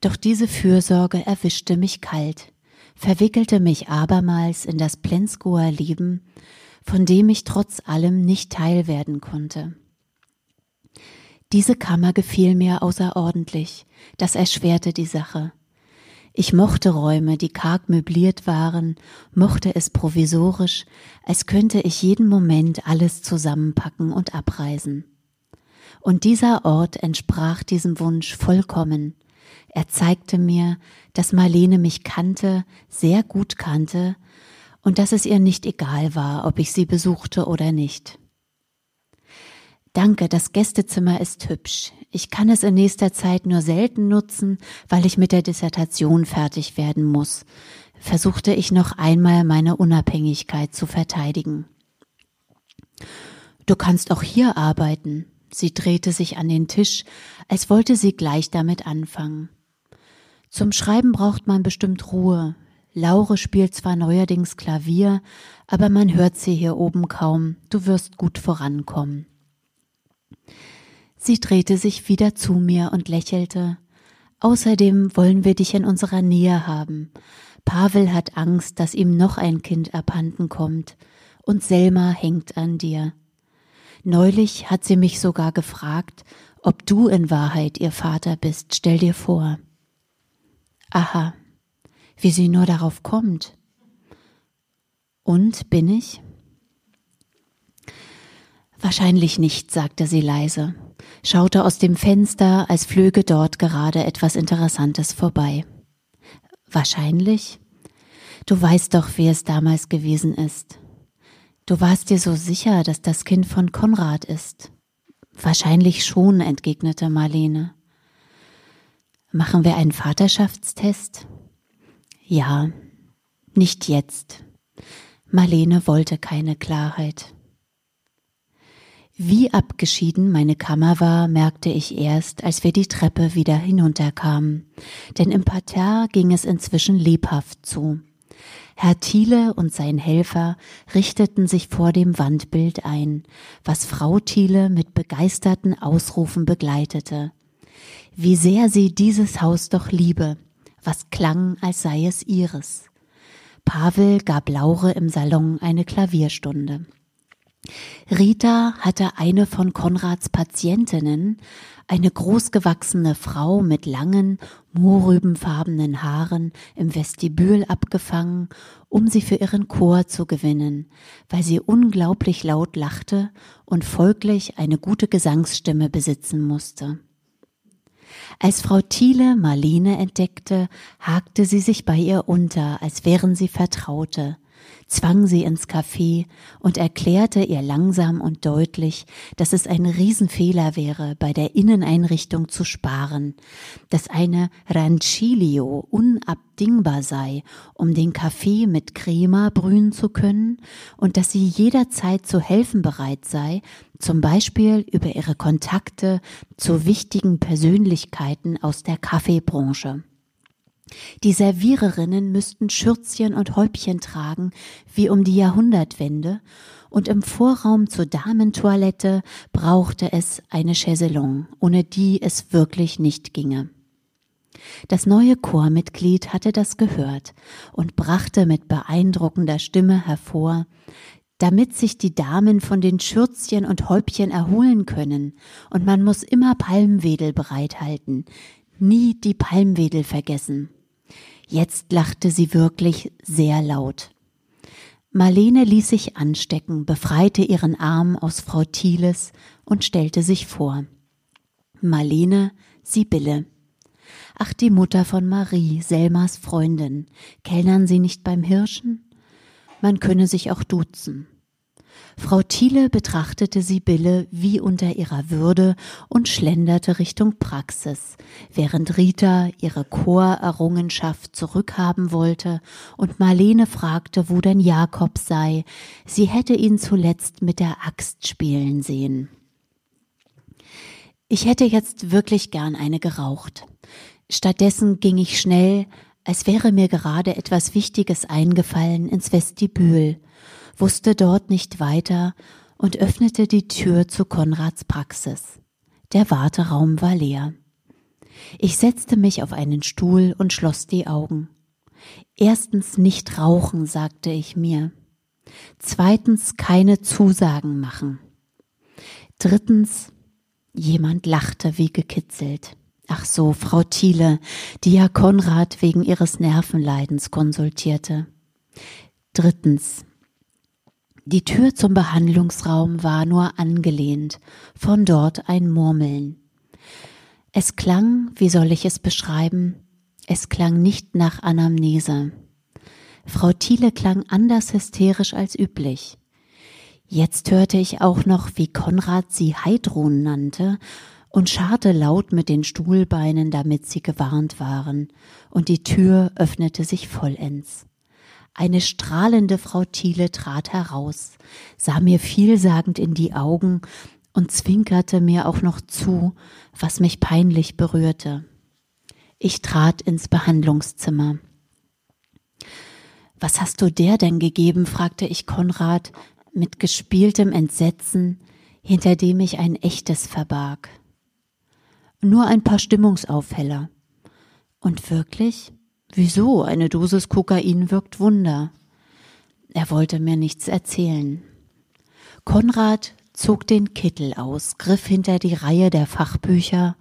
doch diese Fürsorge erwischte mich kalt verwickelte mich abermals in das Plenskoer Leben, von dem ich trotz allem nicht Teil werden konnte. Diese Kammer gefiel mir außerordentlich, das erschwerte die Sache. Ich mochte Räume, die karg möbliert waren, mochte es provisorisch, als könnte ich jeden Moment alles zusammenpacken und abreisen. Und dieser Ort entsprach diesem Wunsch vollkommen, er zeigte mir, dass Marlene mich kannte, sehr gut kannte, und dass es ihr nicht egal war, ob ich sie besuchte oder nicht. Danke, das Gästezimmer ist hübsch. Ich kann es in nächster Zeit nur selten nutzen, weil ich mit der Dissertation fertig werden muss, versuchte ich noch einmal meine Unabhängigkeit zu verteidigen. Du kannst auch hier arbeiten. Sie drehte sich an den Tisch, als wollte sie gleich damit anfangen. Zum Schreiben braucht man bestimmt Ruhe. Laure spielt zwar neuerdings Klavier, aber man hört sie hier oben kaum. Du wirst gut vorankommen. Sie drehte sich wieder zu mir und lächelte. Außerdem wollen wir dich in unserer Nähe haben. Pavel hat Angst, dass ihm noch ein Kind abhanden kommt. Und Selma hängt an dir. Neulich hat sie mich sogar gefragt, ob du in Wahrheit ihr Vater bist. Stell dir vor. Aha, wie sie nur darauf kommt. Und bin ich? Wahrscheinlich nicht, sagte sie leise, schaute aus dem Fenster, als flöge dort gerade etwas Interessantes vorbei. Wahrscheinlich? Du weißt doch, wie es damals gewesen ist. Du warst dir so sicher, dass das Kind von Konrad ist. Wahrscheinlich schon, entgegnete Marlene. Machen wir einen Vaterschaftstest? Ja, nicht jetzt. Marlene wollte keine Klarheit. Wie abgeschieden meine Kammer war, merkte ich erst, als wir die Treppe wieder hinunterkamen, denn im Parterre ging es inzwischen lebhaft zu. Herr Thiele und sein Helfer richteten sich vor dem Wandbild ein, was Frau Thiele mit begeisterten Ausrufen begleitete. Wie sehr sie dieses Haus doch liebe, was klang, als sei es ihres. Pavel gab Laure im Salon eine Klavierstunde. Rita hatte eine von Konrads Patientinnen, eine großgewachsene Frau mit langen, mohrrübenfarbenen Haaren im Vestibül abgefangen, um sie für ihren Chor zu gewinnen, weil sie unglaublich laut lachte und folglich eine gute Gesangsstimme besitzen musste. Als Frau Thiele Marlene entdeckte, hakte sie sich bei ihr unter, als wären sie Vertraute, zwang sie ins Café und erklärte ihr langsam und deutlich, dass es ein Riesenfehler wäre, bei der Inneneinrichtung zu sparen, dass eine Rancilio unabdingbar sei, um den Kaffee mit Crema brühen zu können und dass sie jederzeit zu helfen bereit sei, zum Beispiel über ihre Kontakte zu wichtigen Persönlichkeiten aus der Kaffeebranche. Die Serviererinnen müssten Schürzchen und Häubchen tragen, wie um die Jahrhundertwende, und im Vorraum zur Damentoilette brauchte es eine Chaiselong, ohne die es wirklich nicht ginge. Das neue Chormitglied hatte das gehört und brachte mit beeindruckender Stimme hervor, damit sich die Damen von den Schürzchen und Häubchen erholen können, und man muss immer Palmwedel bereithalten, nie die Palmwedel vergessen. Jetzt lachte sie wirklich sehr laut. Marlene ließ sich anstecken, befreite ihren Arm aus Frau Thieles und stellte sich vor. Marlene, Sibylle. Ach, die Mutter von Marie, Selmas Freundin. Kellnern Sie nicht beim Hirschen? Man könne sich auch duzen. Frau Thiele betrachtete Sibylle wie unter ihrer Würde und schlenderte Richtung Praxis, während Rita ihre Chorerrungenschaft zurückhaben wollte und Marlene fragte, wo denn Jakob sei. Sie hätte ihn zuletzt mit der Axt spielen sehen. Ich hätte jetzt wirklich gern eine geraucht. Stattdessen ging ich schnell, als wäre mir gerade etwas Wichtiges eingefallen, ins Vestibül wusste dort nicht weiter und öffnete die Tür zu Konrads Praxis. Der Warteraum war leer. Ich setzte mich auf einen Stuhl und schloss die Augen. Erstens nicht rauchen, sagte ich mir. Zweitens keine Zusagen machen. Drittens, jemand lachte wie gekitzelt. Ach so, Frau Thiele, die ja Konrad wegen ihres Nervenleidens konsultierte. Drittens, die Tür zum Behandlungsraum war nur angelehnt, von dort ein Murmeln. Es klang, wie soll ich es beschreiben? Es klang nicht nach Anamnese. Frau Thiele klang anders hysterisch als üblich. Jetzt hörte ich auch noch, wie Konrad sie Heidrun nannte und scharrte laut mit den Stuhlbeinen, damit sie gewarnt waren, und die Tür öffnete sich vollends. Eine strahlende Frau Thiele trat heraus, sah mir vielsagend in die Augen und zwinkerte mir auch noch zu, was mich peinlich berührte. Ich trat ins Behandlungszimmer. Was hast du der denn gegeben? fragte ich Konrad mit gespieltem Entsetzen, hinter dem ich ein echtes verbarg. Nur ein paar Stimmungsaufheller. Und wirklich? Wieso? Eine Dosis Kokain wirkt Wunder. Er wollte mir nichts erzählen. Konrad zog den Kittel aus, griff hinter die Reihe der Fachbücher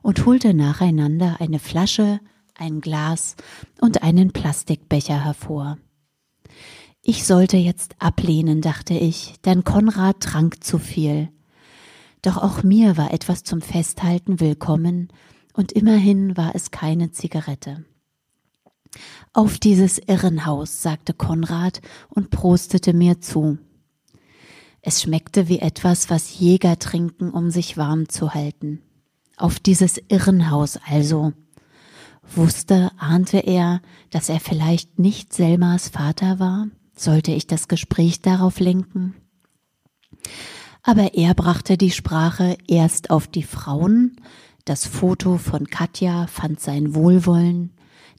und holte nacheinander eine Flasche, ein Glas und einen Plastikbecher hervor. Ich sollte jetzt ablehnen, dachte ich, denn Konrad trank zu viel. Doch auch mir war etwas zum Festhalten willkommen, und immerhin war es keine Zigarette. Auf dieses Irrenhaus, sagte Konrad und prostete mir zu. Es schmeckte wie etwas, was Jäger trinken, um sich warm zu halten. Auf dieses Irrenhaus also. Wusste, ahnte er, dass er vielleicht nicht Selmas Vater war? Sollte ich das Gespräch darauf lenken? Aber er brachte die Sprache erst auf die Frauen, das Foto von Katja fand sein Wohlwollen,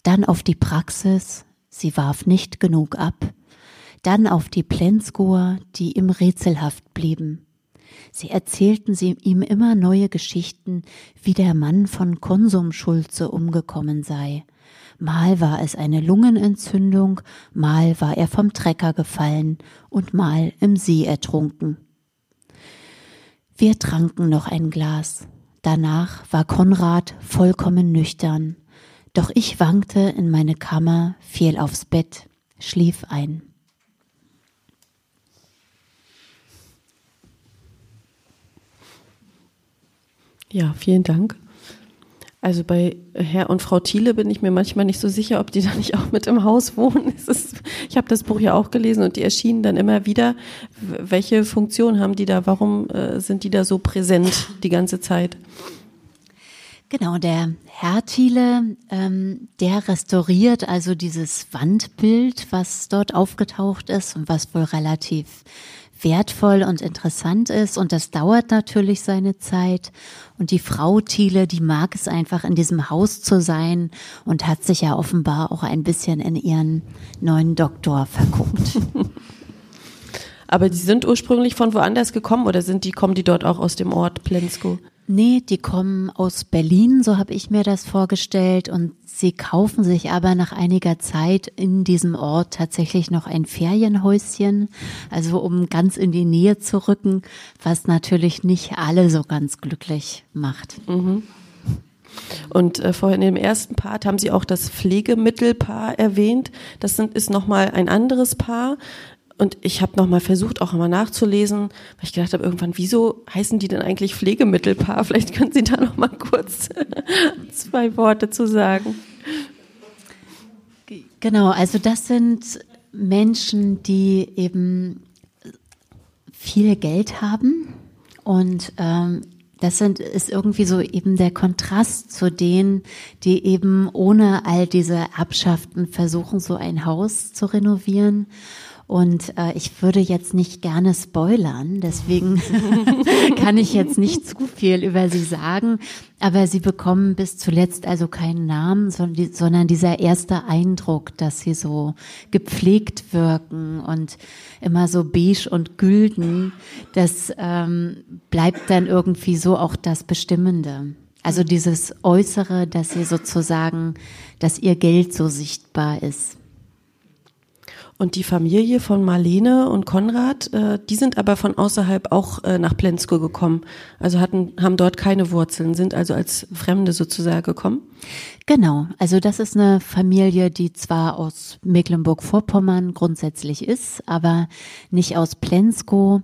dann auf die Praxis, sie warf nicht genug ab, dann auf die Plensgoer, die ihm rätselhaft blieben. Sie erzählten sie ihm immer neue Geschichten, wie der Mann von Konsum Schulze umgekommen sei, Mal war es eine Lungenentzündung, mal war er vom Trecker gefallen und mal im See ertrunken. Wir tranken noch ein Glas. Danach war Konrad vollkommen nüchtern. Doch ich wankte in meine Kammer, fiel aufs Bett, schlief ein. Ja, vielen Dank. Also bei Herr und Frau Thiele bin ich mir manchmal nicht so sicher, ob die da nicht auch mit im Haus wohnen. Ist, ich habe das Buch ja auch gelesen und die erschienen dann immer wieder. Welche Funktion haben die da? Warum äh, sind die da so präsent die ganze Zeit? Genau, der Herr Thiele, ähm, der restauriert also dieses Wandbild, was dort aufgetaucht ist und was wohl relativ wertvoll und interessant ist. Und das dauert natürlich seine Zeit. Und die Frau Thiele, die mag es einfach in diesem Haus zu sein und hat sich ja offenbar auch ein bisschen in ihren neuen Doktor verguckt. Aber die sind ursprünglich von woanders gekommen oder sind die, kommen die dort auch aus dem Ort Plensko? Nee, die kommen aus Berlin, so habe ich mir das vorgestellt. Und sie kaufen sich aber nach einiger Zeit in diesem Ort tatsächlich noch ein Ferienhäuschen, also um ganz in die Nähe zu rücken, was natürlich nicht alle so ganz glücklich macht. Mhm. Und äh, vorhin in dem ersten Part haben Sie auch das Pflegemittelpaar erwähnt. Das sind, ist nochmal ein anderes Paar. Und ich habe nochmal versucht, auch mal nachzulesen, weil ich gedacht habe, irgendwann, wieso heißen die denn eigentlich Pflegemittelpaar? Vielleicht können Sie da nochmal kurz zwei Worte zu sagen. Genau, also das sind Menschen, die eben viel Geld haben und ähm, das sind, ist irgendwie so eben der Kontrast zu denen, die eben ohne all diese Erbschaften versuchen, so ein Haus zu renovieren und äh, ich würde jetzt nicht gerne spoilern, deswegen kann ich jetzt nicht zu viel über sie sagen. Aber sie bekommen bis zuletzt also keinen Namen, sondern dieser erste Eindruck, dass sie so gepflegt wirken und immer so beige und gülden, das ähm, bleibt dann irgendwie so auch das Bestimmende. Also dieses Äußere, dass sie sozusagen, dass ihr Geld so sichtbar ist. Und die Familie von Marlene und Konrad, äh, die sind aber von außerhalb auch äh, nach Plensko gekommen. Also hatten, haben dort keine Wurzeln, sind also als Fremde sozusagen gekommen. Genau. Also das ist eine Familie, die zwar aus Mecklenburg-Vorpommern grundsätzlich ist, aber nicht aus Plensko.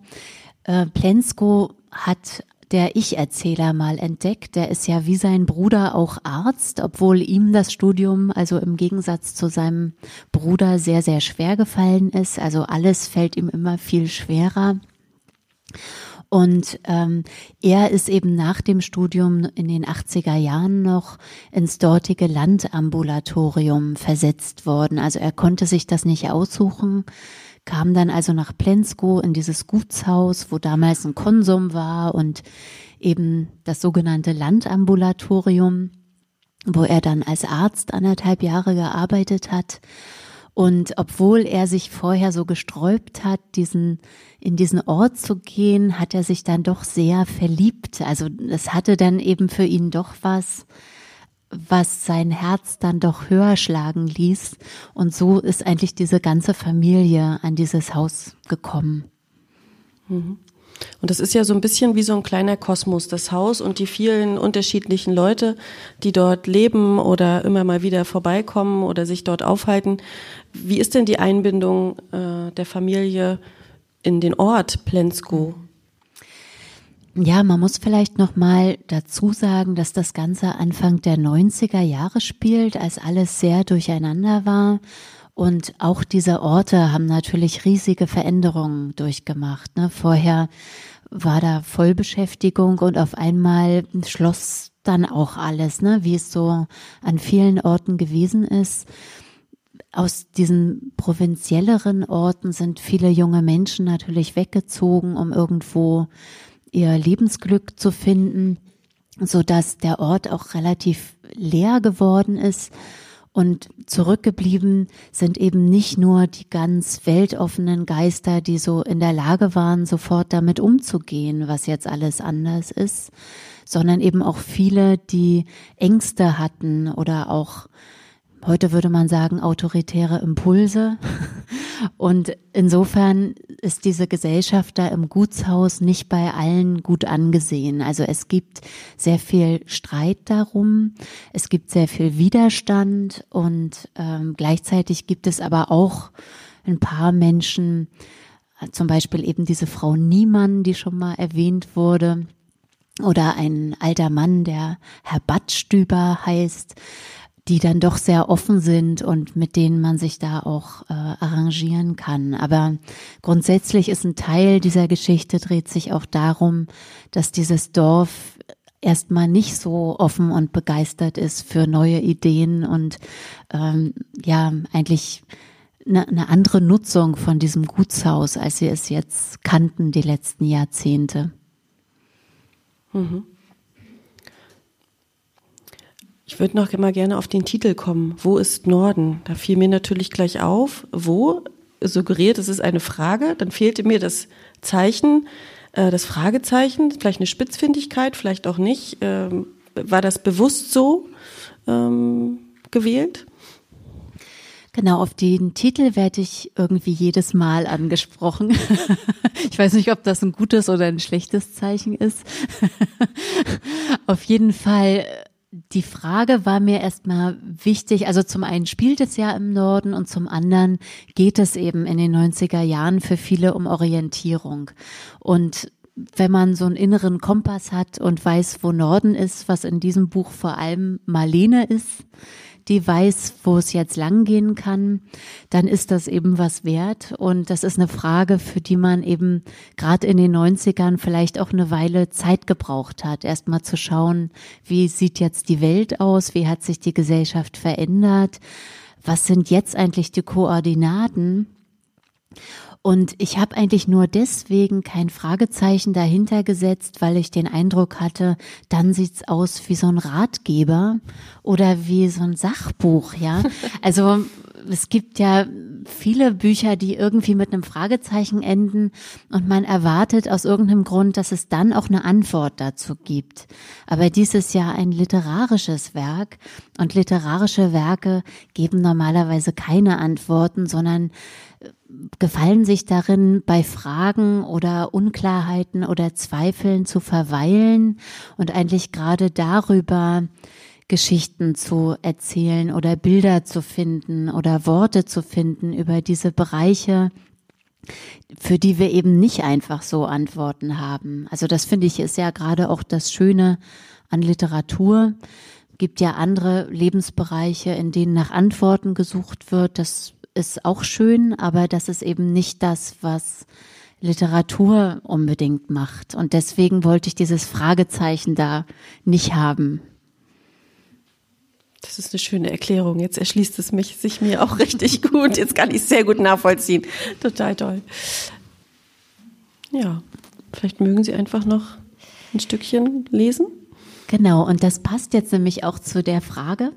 Äh, Plensko hat der Ich-Erzähler mal entdeckt. Der ist ja wie sein Bruder auch Arzt, obwohl ihm das Studium, also im Gegensatz zu seinem Bruder, sehr, sehr schwer gefallen ist. Also alles fällt ihm immer viel schwerer. Und ähm, er ist eben nach dem Studium in den 80er Jahren noch ins dortige Landambulatorium versetzt worden. Also er konnte sich das nicht aussuchen, kam dann also nach Plenskow in dieses Gutshaus, wo damals ein Konsum war und eben das sogenannte Landambulatorium, wo er dann als Arzt anderthalb Jahre gearbeitet hat. Und obwohl er sich vorher so gesträubt hat, diesen, in diesen Ort zu gehen, hat er sich dann doch sehr verliebt. Also es hatte dann eben für ihn doch was, was sein Herz dann doch höher schlagen ließ. Und so ist eigentlich diese ganze Familie an dieses Haus gekommen. Mhm. Und das ist ja so ein bisschen wie so ein kleiner Kosmos, das Haus und die vielen unterschiedlichen Leute, die dort leben oder immer mal wieder vorbeikommen oder sich dort aufhalten. Wie ist denn die Einbindung äh, der Familie in den Ort Plenskow? Ja, man muss vielleicht noch mal dazu sagen, dass das Ganze Anfang der 90er Jahre spielt, als alles sehr durcheinander war und auch diese Orte haben natürlich riesige Veränderungen durchgemacht. Ne? Vorher war da Vollbeschäftigung und auf einmal schloss dann auch alles, ne? wie es so an vielen Orten gewesen ist. Aus diesen provinzielleren Orten sind viele junge Menschen natürlich weggezogen, um irgendwo ihr Lebensglück zu finden, so dass der Ort auch relativ leer geworden ist. Und zurückgeblieben sind eben nicht nur die ganz weltoffenen Geister, die so in der Lage waren, sofort damit umzugehen, was jetzt alles anders ist, sondern eben auch viele, die Ängste hatten oder auch heute würde man sagen, autoritäre Impulse. Und insofern ist diese Gesellschaft da im Gutshaus nicht bei allen gut angesehen. Also es gibt sehr viel Streit darum, es gibt sehr viel Widerstand und ähm, gleichzeitig gibt es aber auch ein paar Menschen, zum Beispiel eben diese Frau Niemann, die schon mal erwähnt wurde, oder ein alter Mann, der Herr Badstüber heißt, die dann doch sehr offen sind und mit denen man sich da auch äh, arrangieren kann. Aber grundsätzlich ist ein Teil dieser Geschichte dreht sich auch darum, dass dieses Dorf erstmal nicht so offen und begeistert ist für neue Ideen und ähm, ja eigentlich eine, eine andere Nutzung von diesem Gutshaus, als wir es jetzt kannten die letzten Jahrzehnte. Mhm. Ich würde noch immer gerne auf den Titel kommen. Wo ist Norden? Da fiel mir natürlich gleich auf, wo suggeriert, es ist eine Frage. Dann fehlte mir das Zeichen, äh, das Fragezeichen, vielleicht eine Spitzfindigkeit, vielleicht auch nicht. Ähm, war das bewusst so ähm, gewählt? Genau, auf den Titel werde ich irgendwie jedes Mal angesprochen. ich weiß nicht, ob das ein gutes oder ein schlechtes Zeichen ist. auf jeden Fall die Frage war mir erstmal wichtig. Also zum einen spielt es ja im Norden und zum anderen geht es eben in den 90er Jahren für viele um Orientierung. Und wenn man so einen inneren Kompass hat und weiß, wo Norden ist, was in diesem Buch vor allem Marlene ist, die weiß, wo es jetzt langgehen kann, dann ist das eben was wert. Und das ist eine Frage, für die man eben gerade in den 90ern vielleicht auch eine Weile Zeit gebraucht hat, erstmal zu schauen, wie sieht jetzt die Welt aus, wie hat sich die Gesellschaft verändert, was sind jetzt eigentlich die Koordinaten. Und ich habe eigentlich nur deswegen kein Fragezeichen dahinter gesetzt, weil ich den Eindruck hatte, dann sieht's aus wie so ein Ratgeber oder wie so ein Sachbuch, ja. Also es gibt ja viele Bücher, die irgendwie mit einem Fragezeichen enden und man erwartet aus irgendeinem Grund, dass es dann auch eine Antwort dazu gibt. Aber dies ist ja ein literarisches Werk und literarische Werke geben normalerweise keine Antworten, sondern gefallen sich darin, bei Fragen oder Unklarheiten oder Zweifeln zu verweilen und eigentlich gerade darüber Geschichten zu erzählen oder Bilder zu finden oder Worte zu finden über diese Bereiche, für die wir eben nicht einfach so Antworten haben. Also das finde ich ist ja gerade auch das Schöne an Literatur. Gibt ja andere Lebensbereiche, in denen nach Antworten gesucht wird. Das ist auch schön, aber das ist eben nicht das, was Literatur unbedingt macht. Und deswegen wollte ich dieses Fragezeichen da nicht haben. Das ist eine schöne Erklärung. Jetzt erschließt es mich, sich mir auch richtig gut. Jetzt kann ich es sehr gut nachvollziehen. Total toll. Ja, vielleicht mögen Sie einfach noch ein Stückchen lesen. Genau, und das passt jetzt nämlich auch zu der Frage,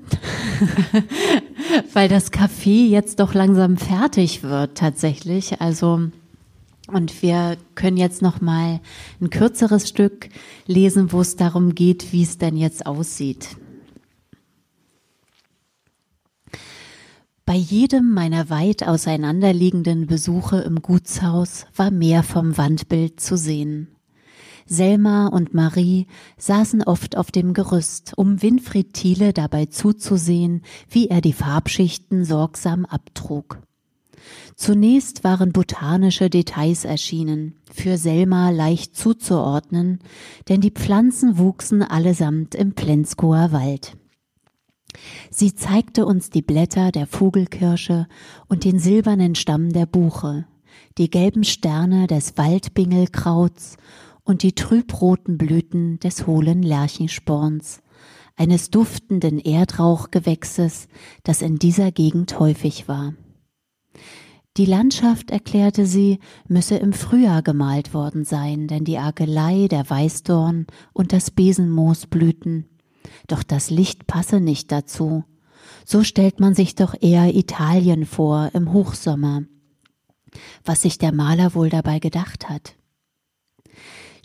weil das Café jetzt doch langsam fertig wird tatsächlich. Also und wir können jetzt noch mal ein kürzeres Stück lesen, wo es darum geht, wie es denn jetzt aussieht. Bei jedem meiner weit auseinanderliegenden Besuche im Gutshaus war mehr vom Wandbild zu sehen. Selma und Marie saßen oft auf dem Gerüst, um Winfried Thiele dabei zuzusehen, wie er die Farbschichten sorgsam abtrug. Zunächst waren botanische Details erschienen, für Selma leicht zuzuordnen, denn die Pflanzen wuchsen allesamt im Plenzkower Wald. Sie zeigte uns die Blätter der Vogelkirsche und den silbernen Stamm der Buche, die gelben Sterne des Waldbingelkrauts und die trübroten Blüten des hohlen Lerchensporns, eines duftenden Erdrauchgewächses, das in dieser Gegend häufig war. Die Landschaft, erklärte sie, müsse im Frühjahr gemalt worden sein, denn die Argelei, der Weißdorn und das Besenmoos blühten. Doch das Licht passe nicht dazu. So stellt man sich doch eher Italien vor im Hochsommer. Was sich der Maler wohl dabei gedacht hat.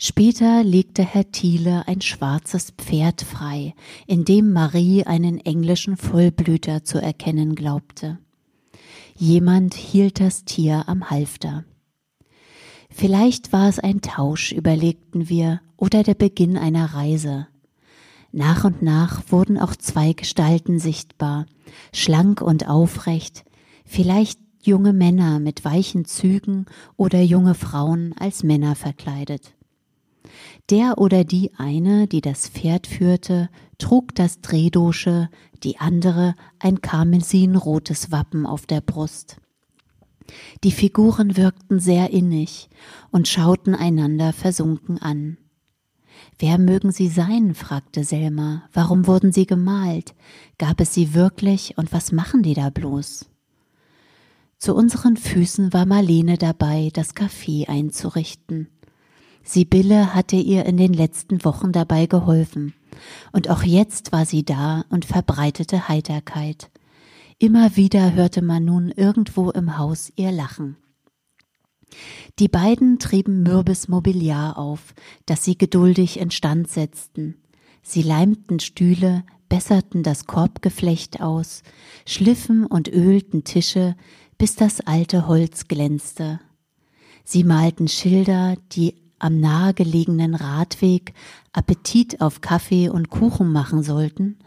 Später legte Herr Thiele ein schwarzes Pferd frei, in dem Marie einen englischen Vollblüter zu erkennen glaubte. Jemand hielt das Tier am Halfter. Vielleicht war es ein Tausch, überlegten wir, oder der Beginn einer Reise. Nach und nach wurden auch zwei Gestalten sichtbar, schlank und aufrecht, vielleicht junge Männer mit weichen Zügen oder junge Frauen als Männer verkleidet. Der oder die eine, die das Pferd führte, trug das Drehdosche, die andere ein karmesinrotes Wappen auf der Brust. Die Figuren wirkten sehr innig und schauten einander versunken an. Wer mögen sie sein? fragte Selma. Warum wurden sie gemalt? Gab es sie wirklich und was machen die da bloß? Zu unseren Füßen war Marlene dabei, das Café einzurichten. Sibylle hatte ihr in den letzten Wochen dabei geholfen. Und auch jetzt war sie da und verbreitete Heiterkeit. Immer wieder hörte man nun irgendwo im Haus ihr Lachen. Die beiden trieben mürbes Mobiliar auf, das sie geduldig instand setzten. Sie leimten Stühle, besserten das Korbgeflecht aus, schliffen und ölten Tische, bis das alte Holz glänzte. Sie malten Schilder, die am nahegelegenen Radweg Appetit auf Kaffee und Kuchen machen sollten,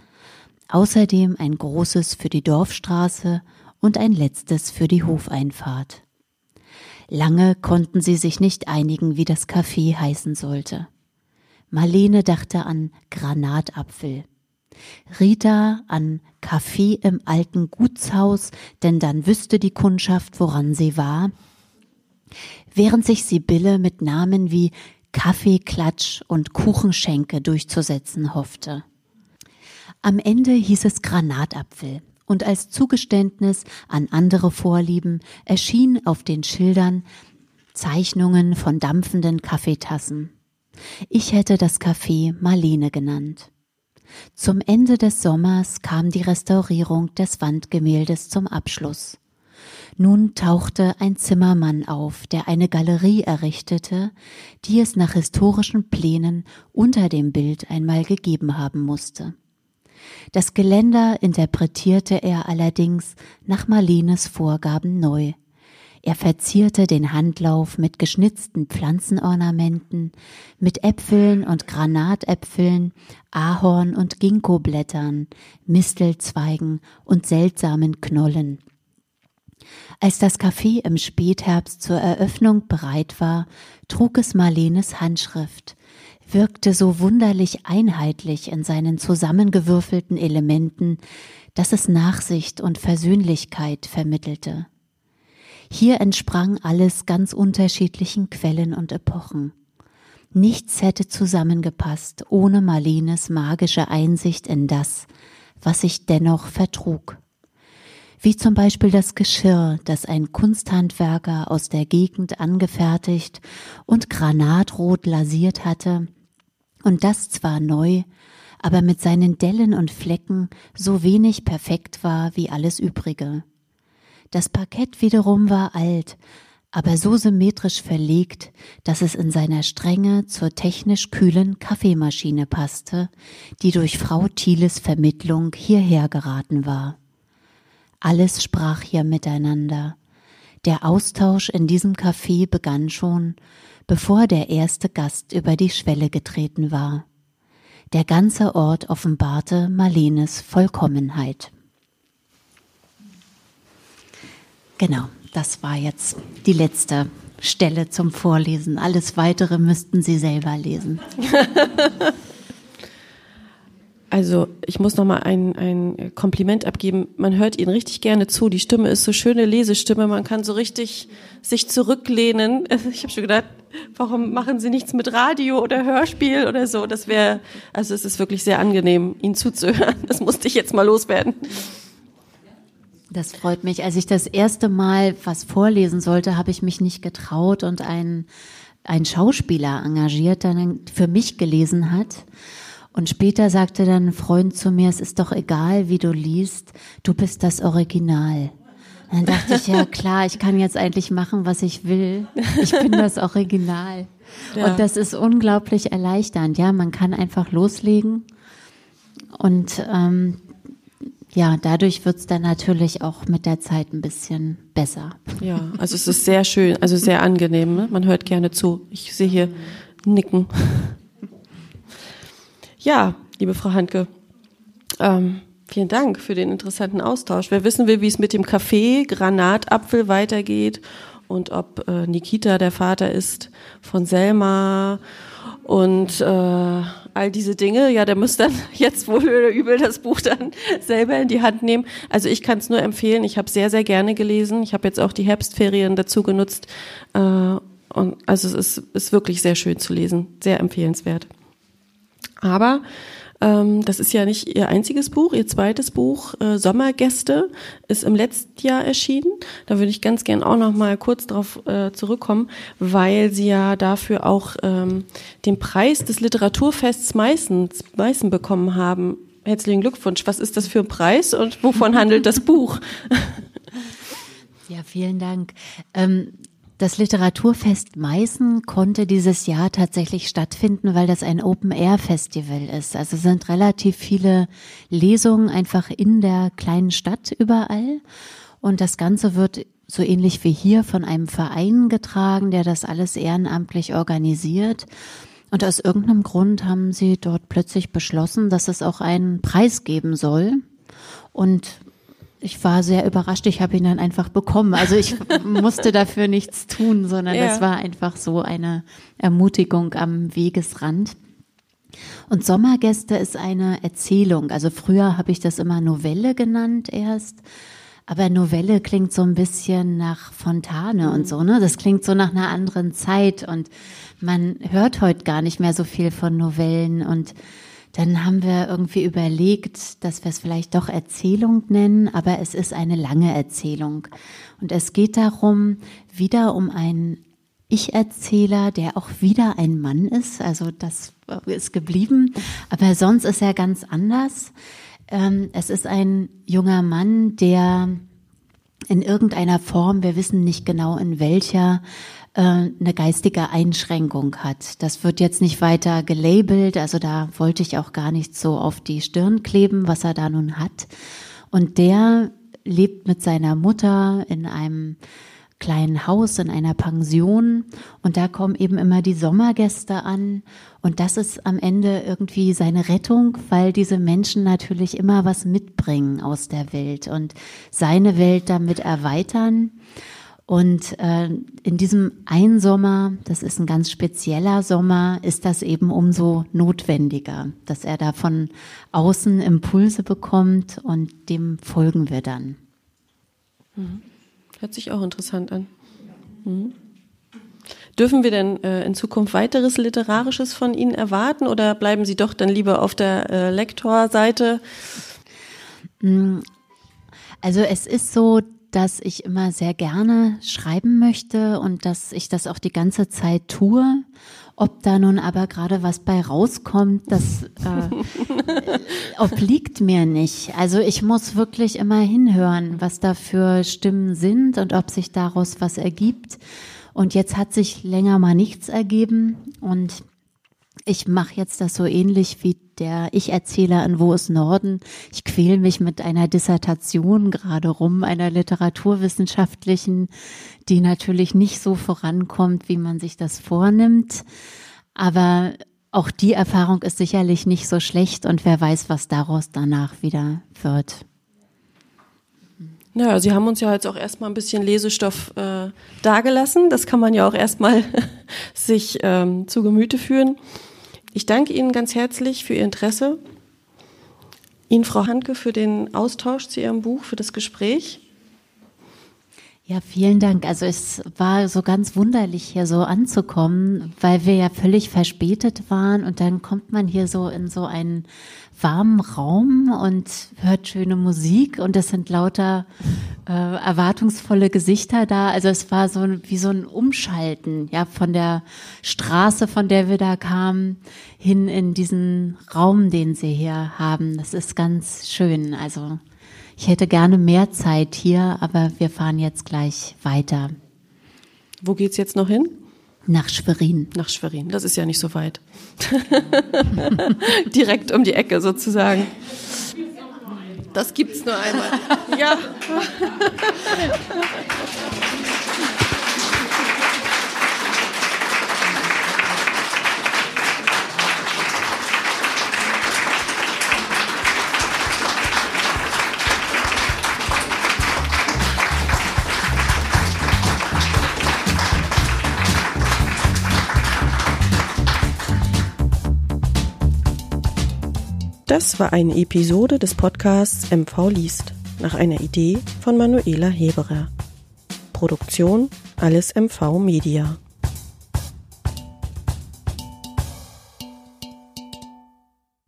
außerdem ein großes für die Dorfstraße und ein letztes für die Hofeinfahrt. Lange konnten sie sich nicht einigen, wie das Café heißen sollte. Marlene dachte an Granatapfel. Rita an Kaffee im alten Gutshaus, denn dann wüsste die Kundschaft, woran sie war während sich Sibylle mit Namen wie Kaffeeklatsch und Kuchenschenke durchzusetzen hoffte. Am Ende hieß es Granatapfel und als Zugeständnis an andere Vorlieben erschienen auf den Schildern Zeichnungen von dampfenden Kaffeetassen. Ich hätte das Café Marlene genannt. Zum Ende des Sommers kam die Restaurierung des Wandgemäldes zum Abschluss. Nun tauchte ein Zimmermann auf, der eine Galerie errichtete, die es nach historischen Plänen unter dem Bild einmal gegeben haben musste. Das Geländer interpretierte er allerdings nach Marlenes Vorgaben neu. Er verzierte den Handlauf mit geschnitzten Pflanzenornamenten, mit Äpfeln und Granatäpfeln, Ahorn- und Ginkgoblättern, Mistelzweigen und seltsamen Knollen. Als das Café im Spätherbst zur Eröffnung bereit war, trug es Marlenes Handschrift, wirkte so wunderlich einheitlich in seinen zusammengewürfelten Elementen, dass es Nachsicht und Versöhnlichkeit vermittelte. Hier entsprang alles ganz unterschiedlichen Quellen und Epochen. Nichts hätte zusammengepasst ohne Marlenes magische Einsicht in das, was sich dennoch vertrug. Wie zum Beispiel das Geschirr, das ein Kunsthandwerker aus der Gegend angefertigt und granatrot lasiert hatte, und das zwar neu, aber mit seinen Dellen und Flecken so wenig perfekt war wie alles übrige. Das Parkett wiederum war alt, aber so symmetrisch verlegt, dass es in seiner Strenge zur technisch kühlen Kaffeemaschine passte, die durch Frau Thieles Vermittlung hierher geraten war. Alles sprach hier miteinander. Der Austausch in diesem Café begann schon, bevor der erste Gast über die Schwelle getreten war. Der ganze Ort offenbarte Marlenes Vollkommenheit. Genau das war jetzt die letzte Stelle zum Vorlesen. Alles weitere müssten Sie selber lesen. Also ich muss noch mal ein, ein Kompliment abgeben. Man hört Ihnen richtig gerne zu. Die Stimme ist so schöne Lesestimme. Man kann so richtig sich zurücklehnen. Ich habe schon gedacht, warum machen Sie nichts mit Radio oder Hörspiel oder so? Das wäre, also es ist wirklich sehr angenehm, Ihnen zuzuhören. Das musste ich jetzt mal loswerden. Das freut mich. Als ich das erste Mal was vorlesen sollte, habe ich mich nicht getraut und ein, ein Schauspieler engagiert, der dann für mich gelesen hat. Und später sagte dann ein Freund zu mir, es ist doch egal, wie du liest, du bist das Original. dann dachte ich, ja klar, ich kann jetzt eigentlich machen, was ich will. Ich bin das Original. Ja. Und das ist unglaublich erleichternd. Ja, man kann einfach loslegen. Und ähm, ja, dadurch wird's dann natürlich auch mit der Zeit ein bisschen besser. Ja, also es ist sehr schön, also sehr angenehm. Ne? Man hört gerne zu. Ich sehe hier Nicken. Ja, liebe Frau Handke, ähm, vielen Dank für den interessanten Austausch. Wer wissen will, wie es mit dem Kaffee Granatapfel weitergeht und ob äh, Nikita der Vater ist von Selma und äh, all diese Dinge, ja, der muss dann jetzt wohl oder übel das Buch dann selber in die Hand nehmen. Also ich kann es nur empfehlen. Ich habe sehr, sehr gerne gelesen. Ich habe jetzt auch die Herbstferien dazu genutzt. Äh, und also es ist, ist wirklich sehr schön zu lesen, sehr empfehlenswert. Aber ähm, das ist ja nicht ihr einziges Buch. Ihr zweites Buch, äh, Sommergäste, ist im letzten Jahr erschienen. Da würde ich ganz gern auch noch mal kurz darauf äh, zurückkommen, weil sie ja dafür auch ähm, den Preis des Literaturfests Meißen, Meißen bekommen haben. Herzlichen Glückwunsch. Was ist das für ein Preis und wovon handelt das Buch? Ja, vielen Dank. Ähm, das Literaturfest Meißen konnte dieses Jahr tatsächlich stattfinden, weil das ein Open-Air-Festival ist. Also sind relativ viele Lesungen einfach in der kleinen Stadt überall. Und das Ganze wird so ähnlich wie hier von einem Verein getragen, der das alles ehrenamtlich organisiert. Und aus irgendeinem Grund haben sie dort plötzlich beschlossen, dass es auch einen Preis geben soll. Und ich war sehr überrascht. Ich habe ihn dann einfach bekommen. Also ich musste dafür nichts tun, sondern ja. das war einfach so eine Ermutigung am Wegesrand. Und Sommergäste ist eine Erzählung. Also früher habe ich das immer Novelle genannt erst. Aber Novelle klingt so ein bisschen nach Fontane mhm. und so, ne? Das klingt so nach einer anderen Zeit und man hört heute gar nicht mehr so viel von Novellen und dann haben wir irgendwie überlegt, dass wir es vielleicht doch Erzählung nennen, aber es ist eine lange Erzählung. Und es geht darum, wieder um einen Ich-Erzähler, der auch wieder ein Mann ist. Also das ist geblieben. Aber sonst ist er ganz anders. Ähm, es ist ein junger Mann, der in irgendeiner Form, wir wissen nicht genau in welcher, eine geistige Einschränkung hat. Das wird jetzt nicht weiter gelabelt, also da wollte ich auch gar nicht so auf die Stirn kleben, was er da nun hat. Und der lebt mit seiner Mutter in einem kleinen Haus, in einer Pension und da kommen eben immer die Sommergäste an und das ist am Ende irgendwie seine Rettung, weil diese Menschen natürlich immer was mitbringen aus der Welt und seine Welt damit erweitern. Und äh, in diesem einen Sommer, das ist ein ganz spezieller Sommer, ist das eben umso notwendiger, dass er da von außen Impulse bekommt und dem folgen wir dann. Mhm. Hört sich auch interessant an. Mhm. Dürfen wir denn äh, in Zukunft weiteres Literarisches von Ihnen erwarten oder bleiben Sie doch dann lieber auf der äh, Lektorseite? Mm, also es ist so, dass ich immer sehr gerne schreiben möchte und dass ich das auch die ganze Zeit tue. Ob da nun aber gerade was bei rauskommt, das äh, obliegt mir nicht. Also ich muss wirklich immer hinhören, was da für Stimmen sind und ob sich daraus was ergibt. Und jetzt hat sich länger mal nichts ergeben und ich mache jetzt das so ähnlich wie der Ich-Erzähler in Wo ist Norden. Ich quäle mich mit einer Dissertation gerade rum, einer literaturwissenschaftlichen, die natürlich nicht so vorankommt, wie man sich das vornimmt. Aber auch die Erfahrung ist sicherlich nicht so schlecht und wer weiß, was daraus danach wieder wird. Naja, Sie haben uns ja jetzt auch erstmal ein bisschen Lesestoff äh, dargelassen. Das kann man ja auch erstmal sich ähm, zu Gemüte führen. Ich danke Ihnen ganz herzlich für Ihr Interesse. Ihnen, Frau Handke, für den Austausch zu Ihrem Buch, für das Gespräch. Ja, vielen Dank. Also es war so ganz wunderlich hier so anzukommen, weil wir ja völlig verspätet waren und dann kommt man hier so in so einen warmen Raum und hört schöne Musik und es sind lauter äh, erwartungsvolle Gesichter da. Also es war so wie so ein Umschalten, ja, von der Straße, von der wir da kamen, hin in diesen Raum, den sie hier haben. Das ist ganz schön. Also ich hätte gerne mehr Zeit hier, aber wir fahren jetzt gleich weiter. Wo geht's jetzt noch hin? Nach Schwerin. Nach Schwerin, das ist ja nicht so weit. Direkt um die Ecke sozusagen. Das gibt's nur einmal. ja. Das war eine Episode des Podcasts MV liest nach einer Idee von Manuela Heberer. Produktion Alles MV Media.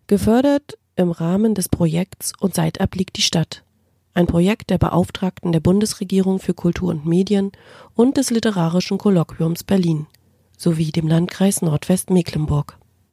Gefördert im Rahmen des Projekts Und Seitab liegt die Stadt. Ein Projekt der Beauftragten der Bundesregierung für Kultur und Medien und des Literarischen Kolloquiums Berlin sowie dem Landkreis Nordwestmecklenburg.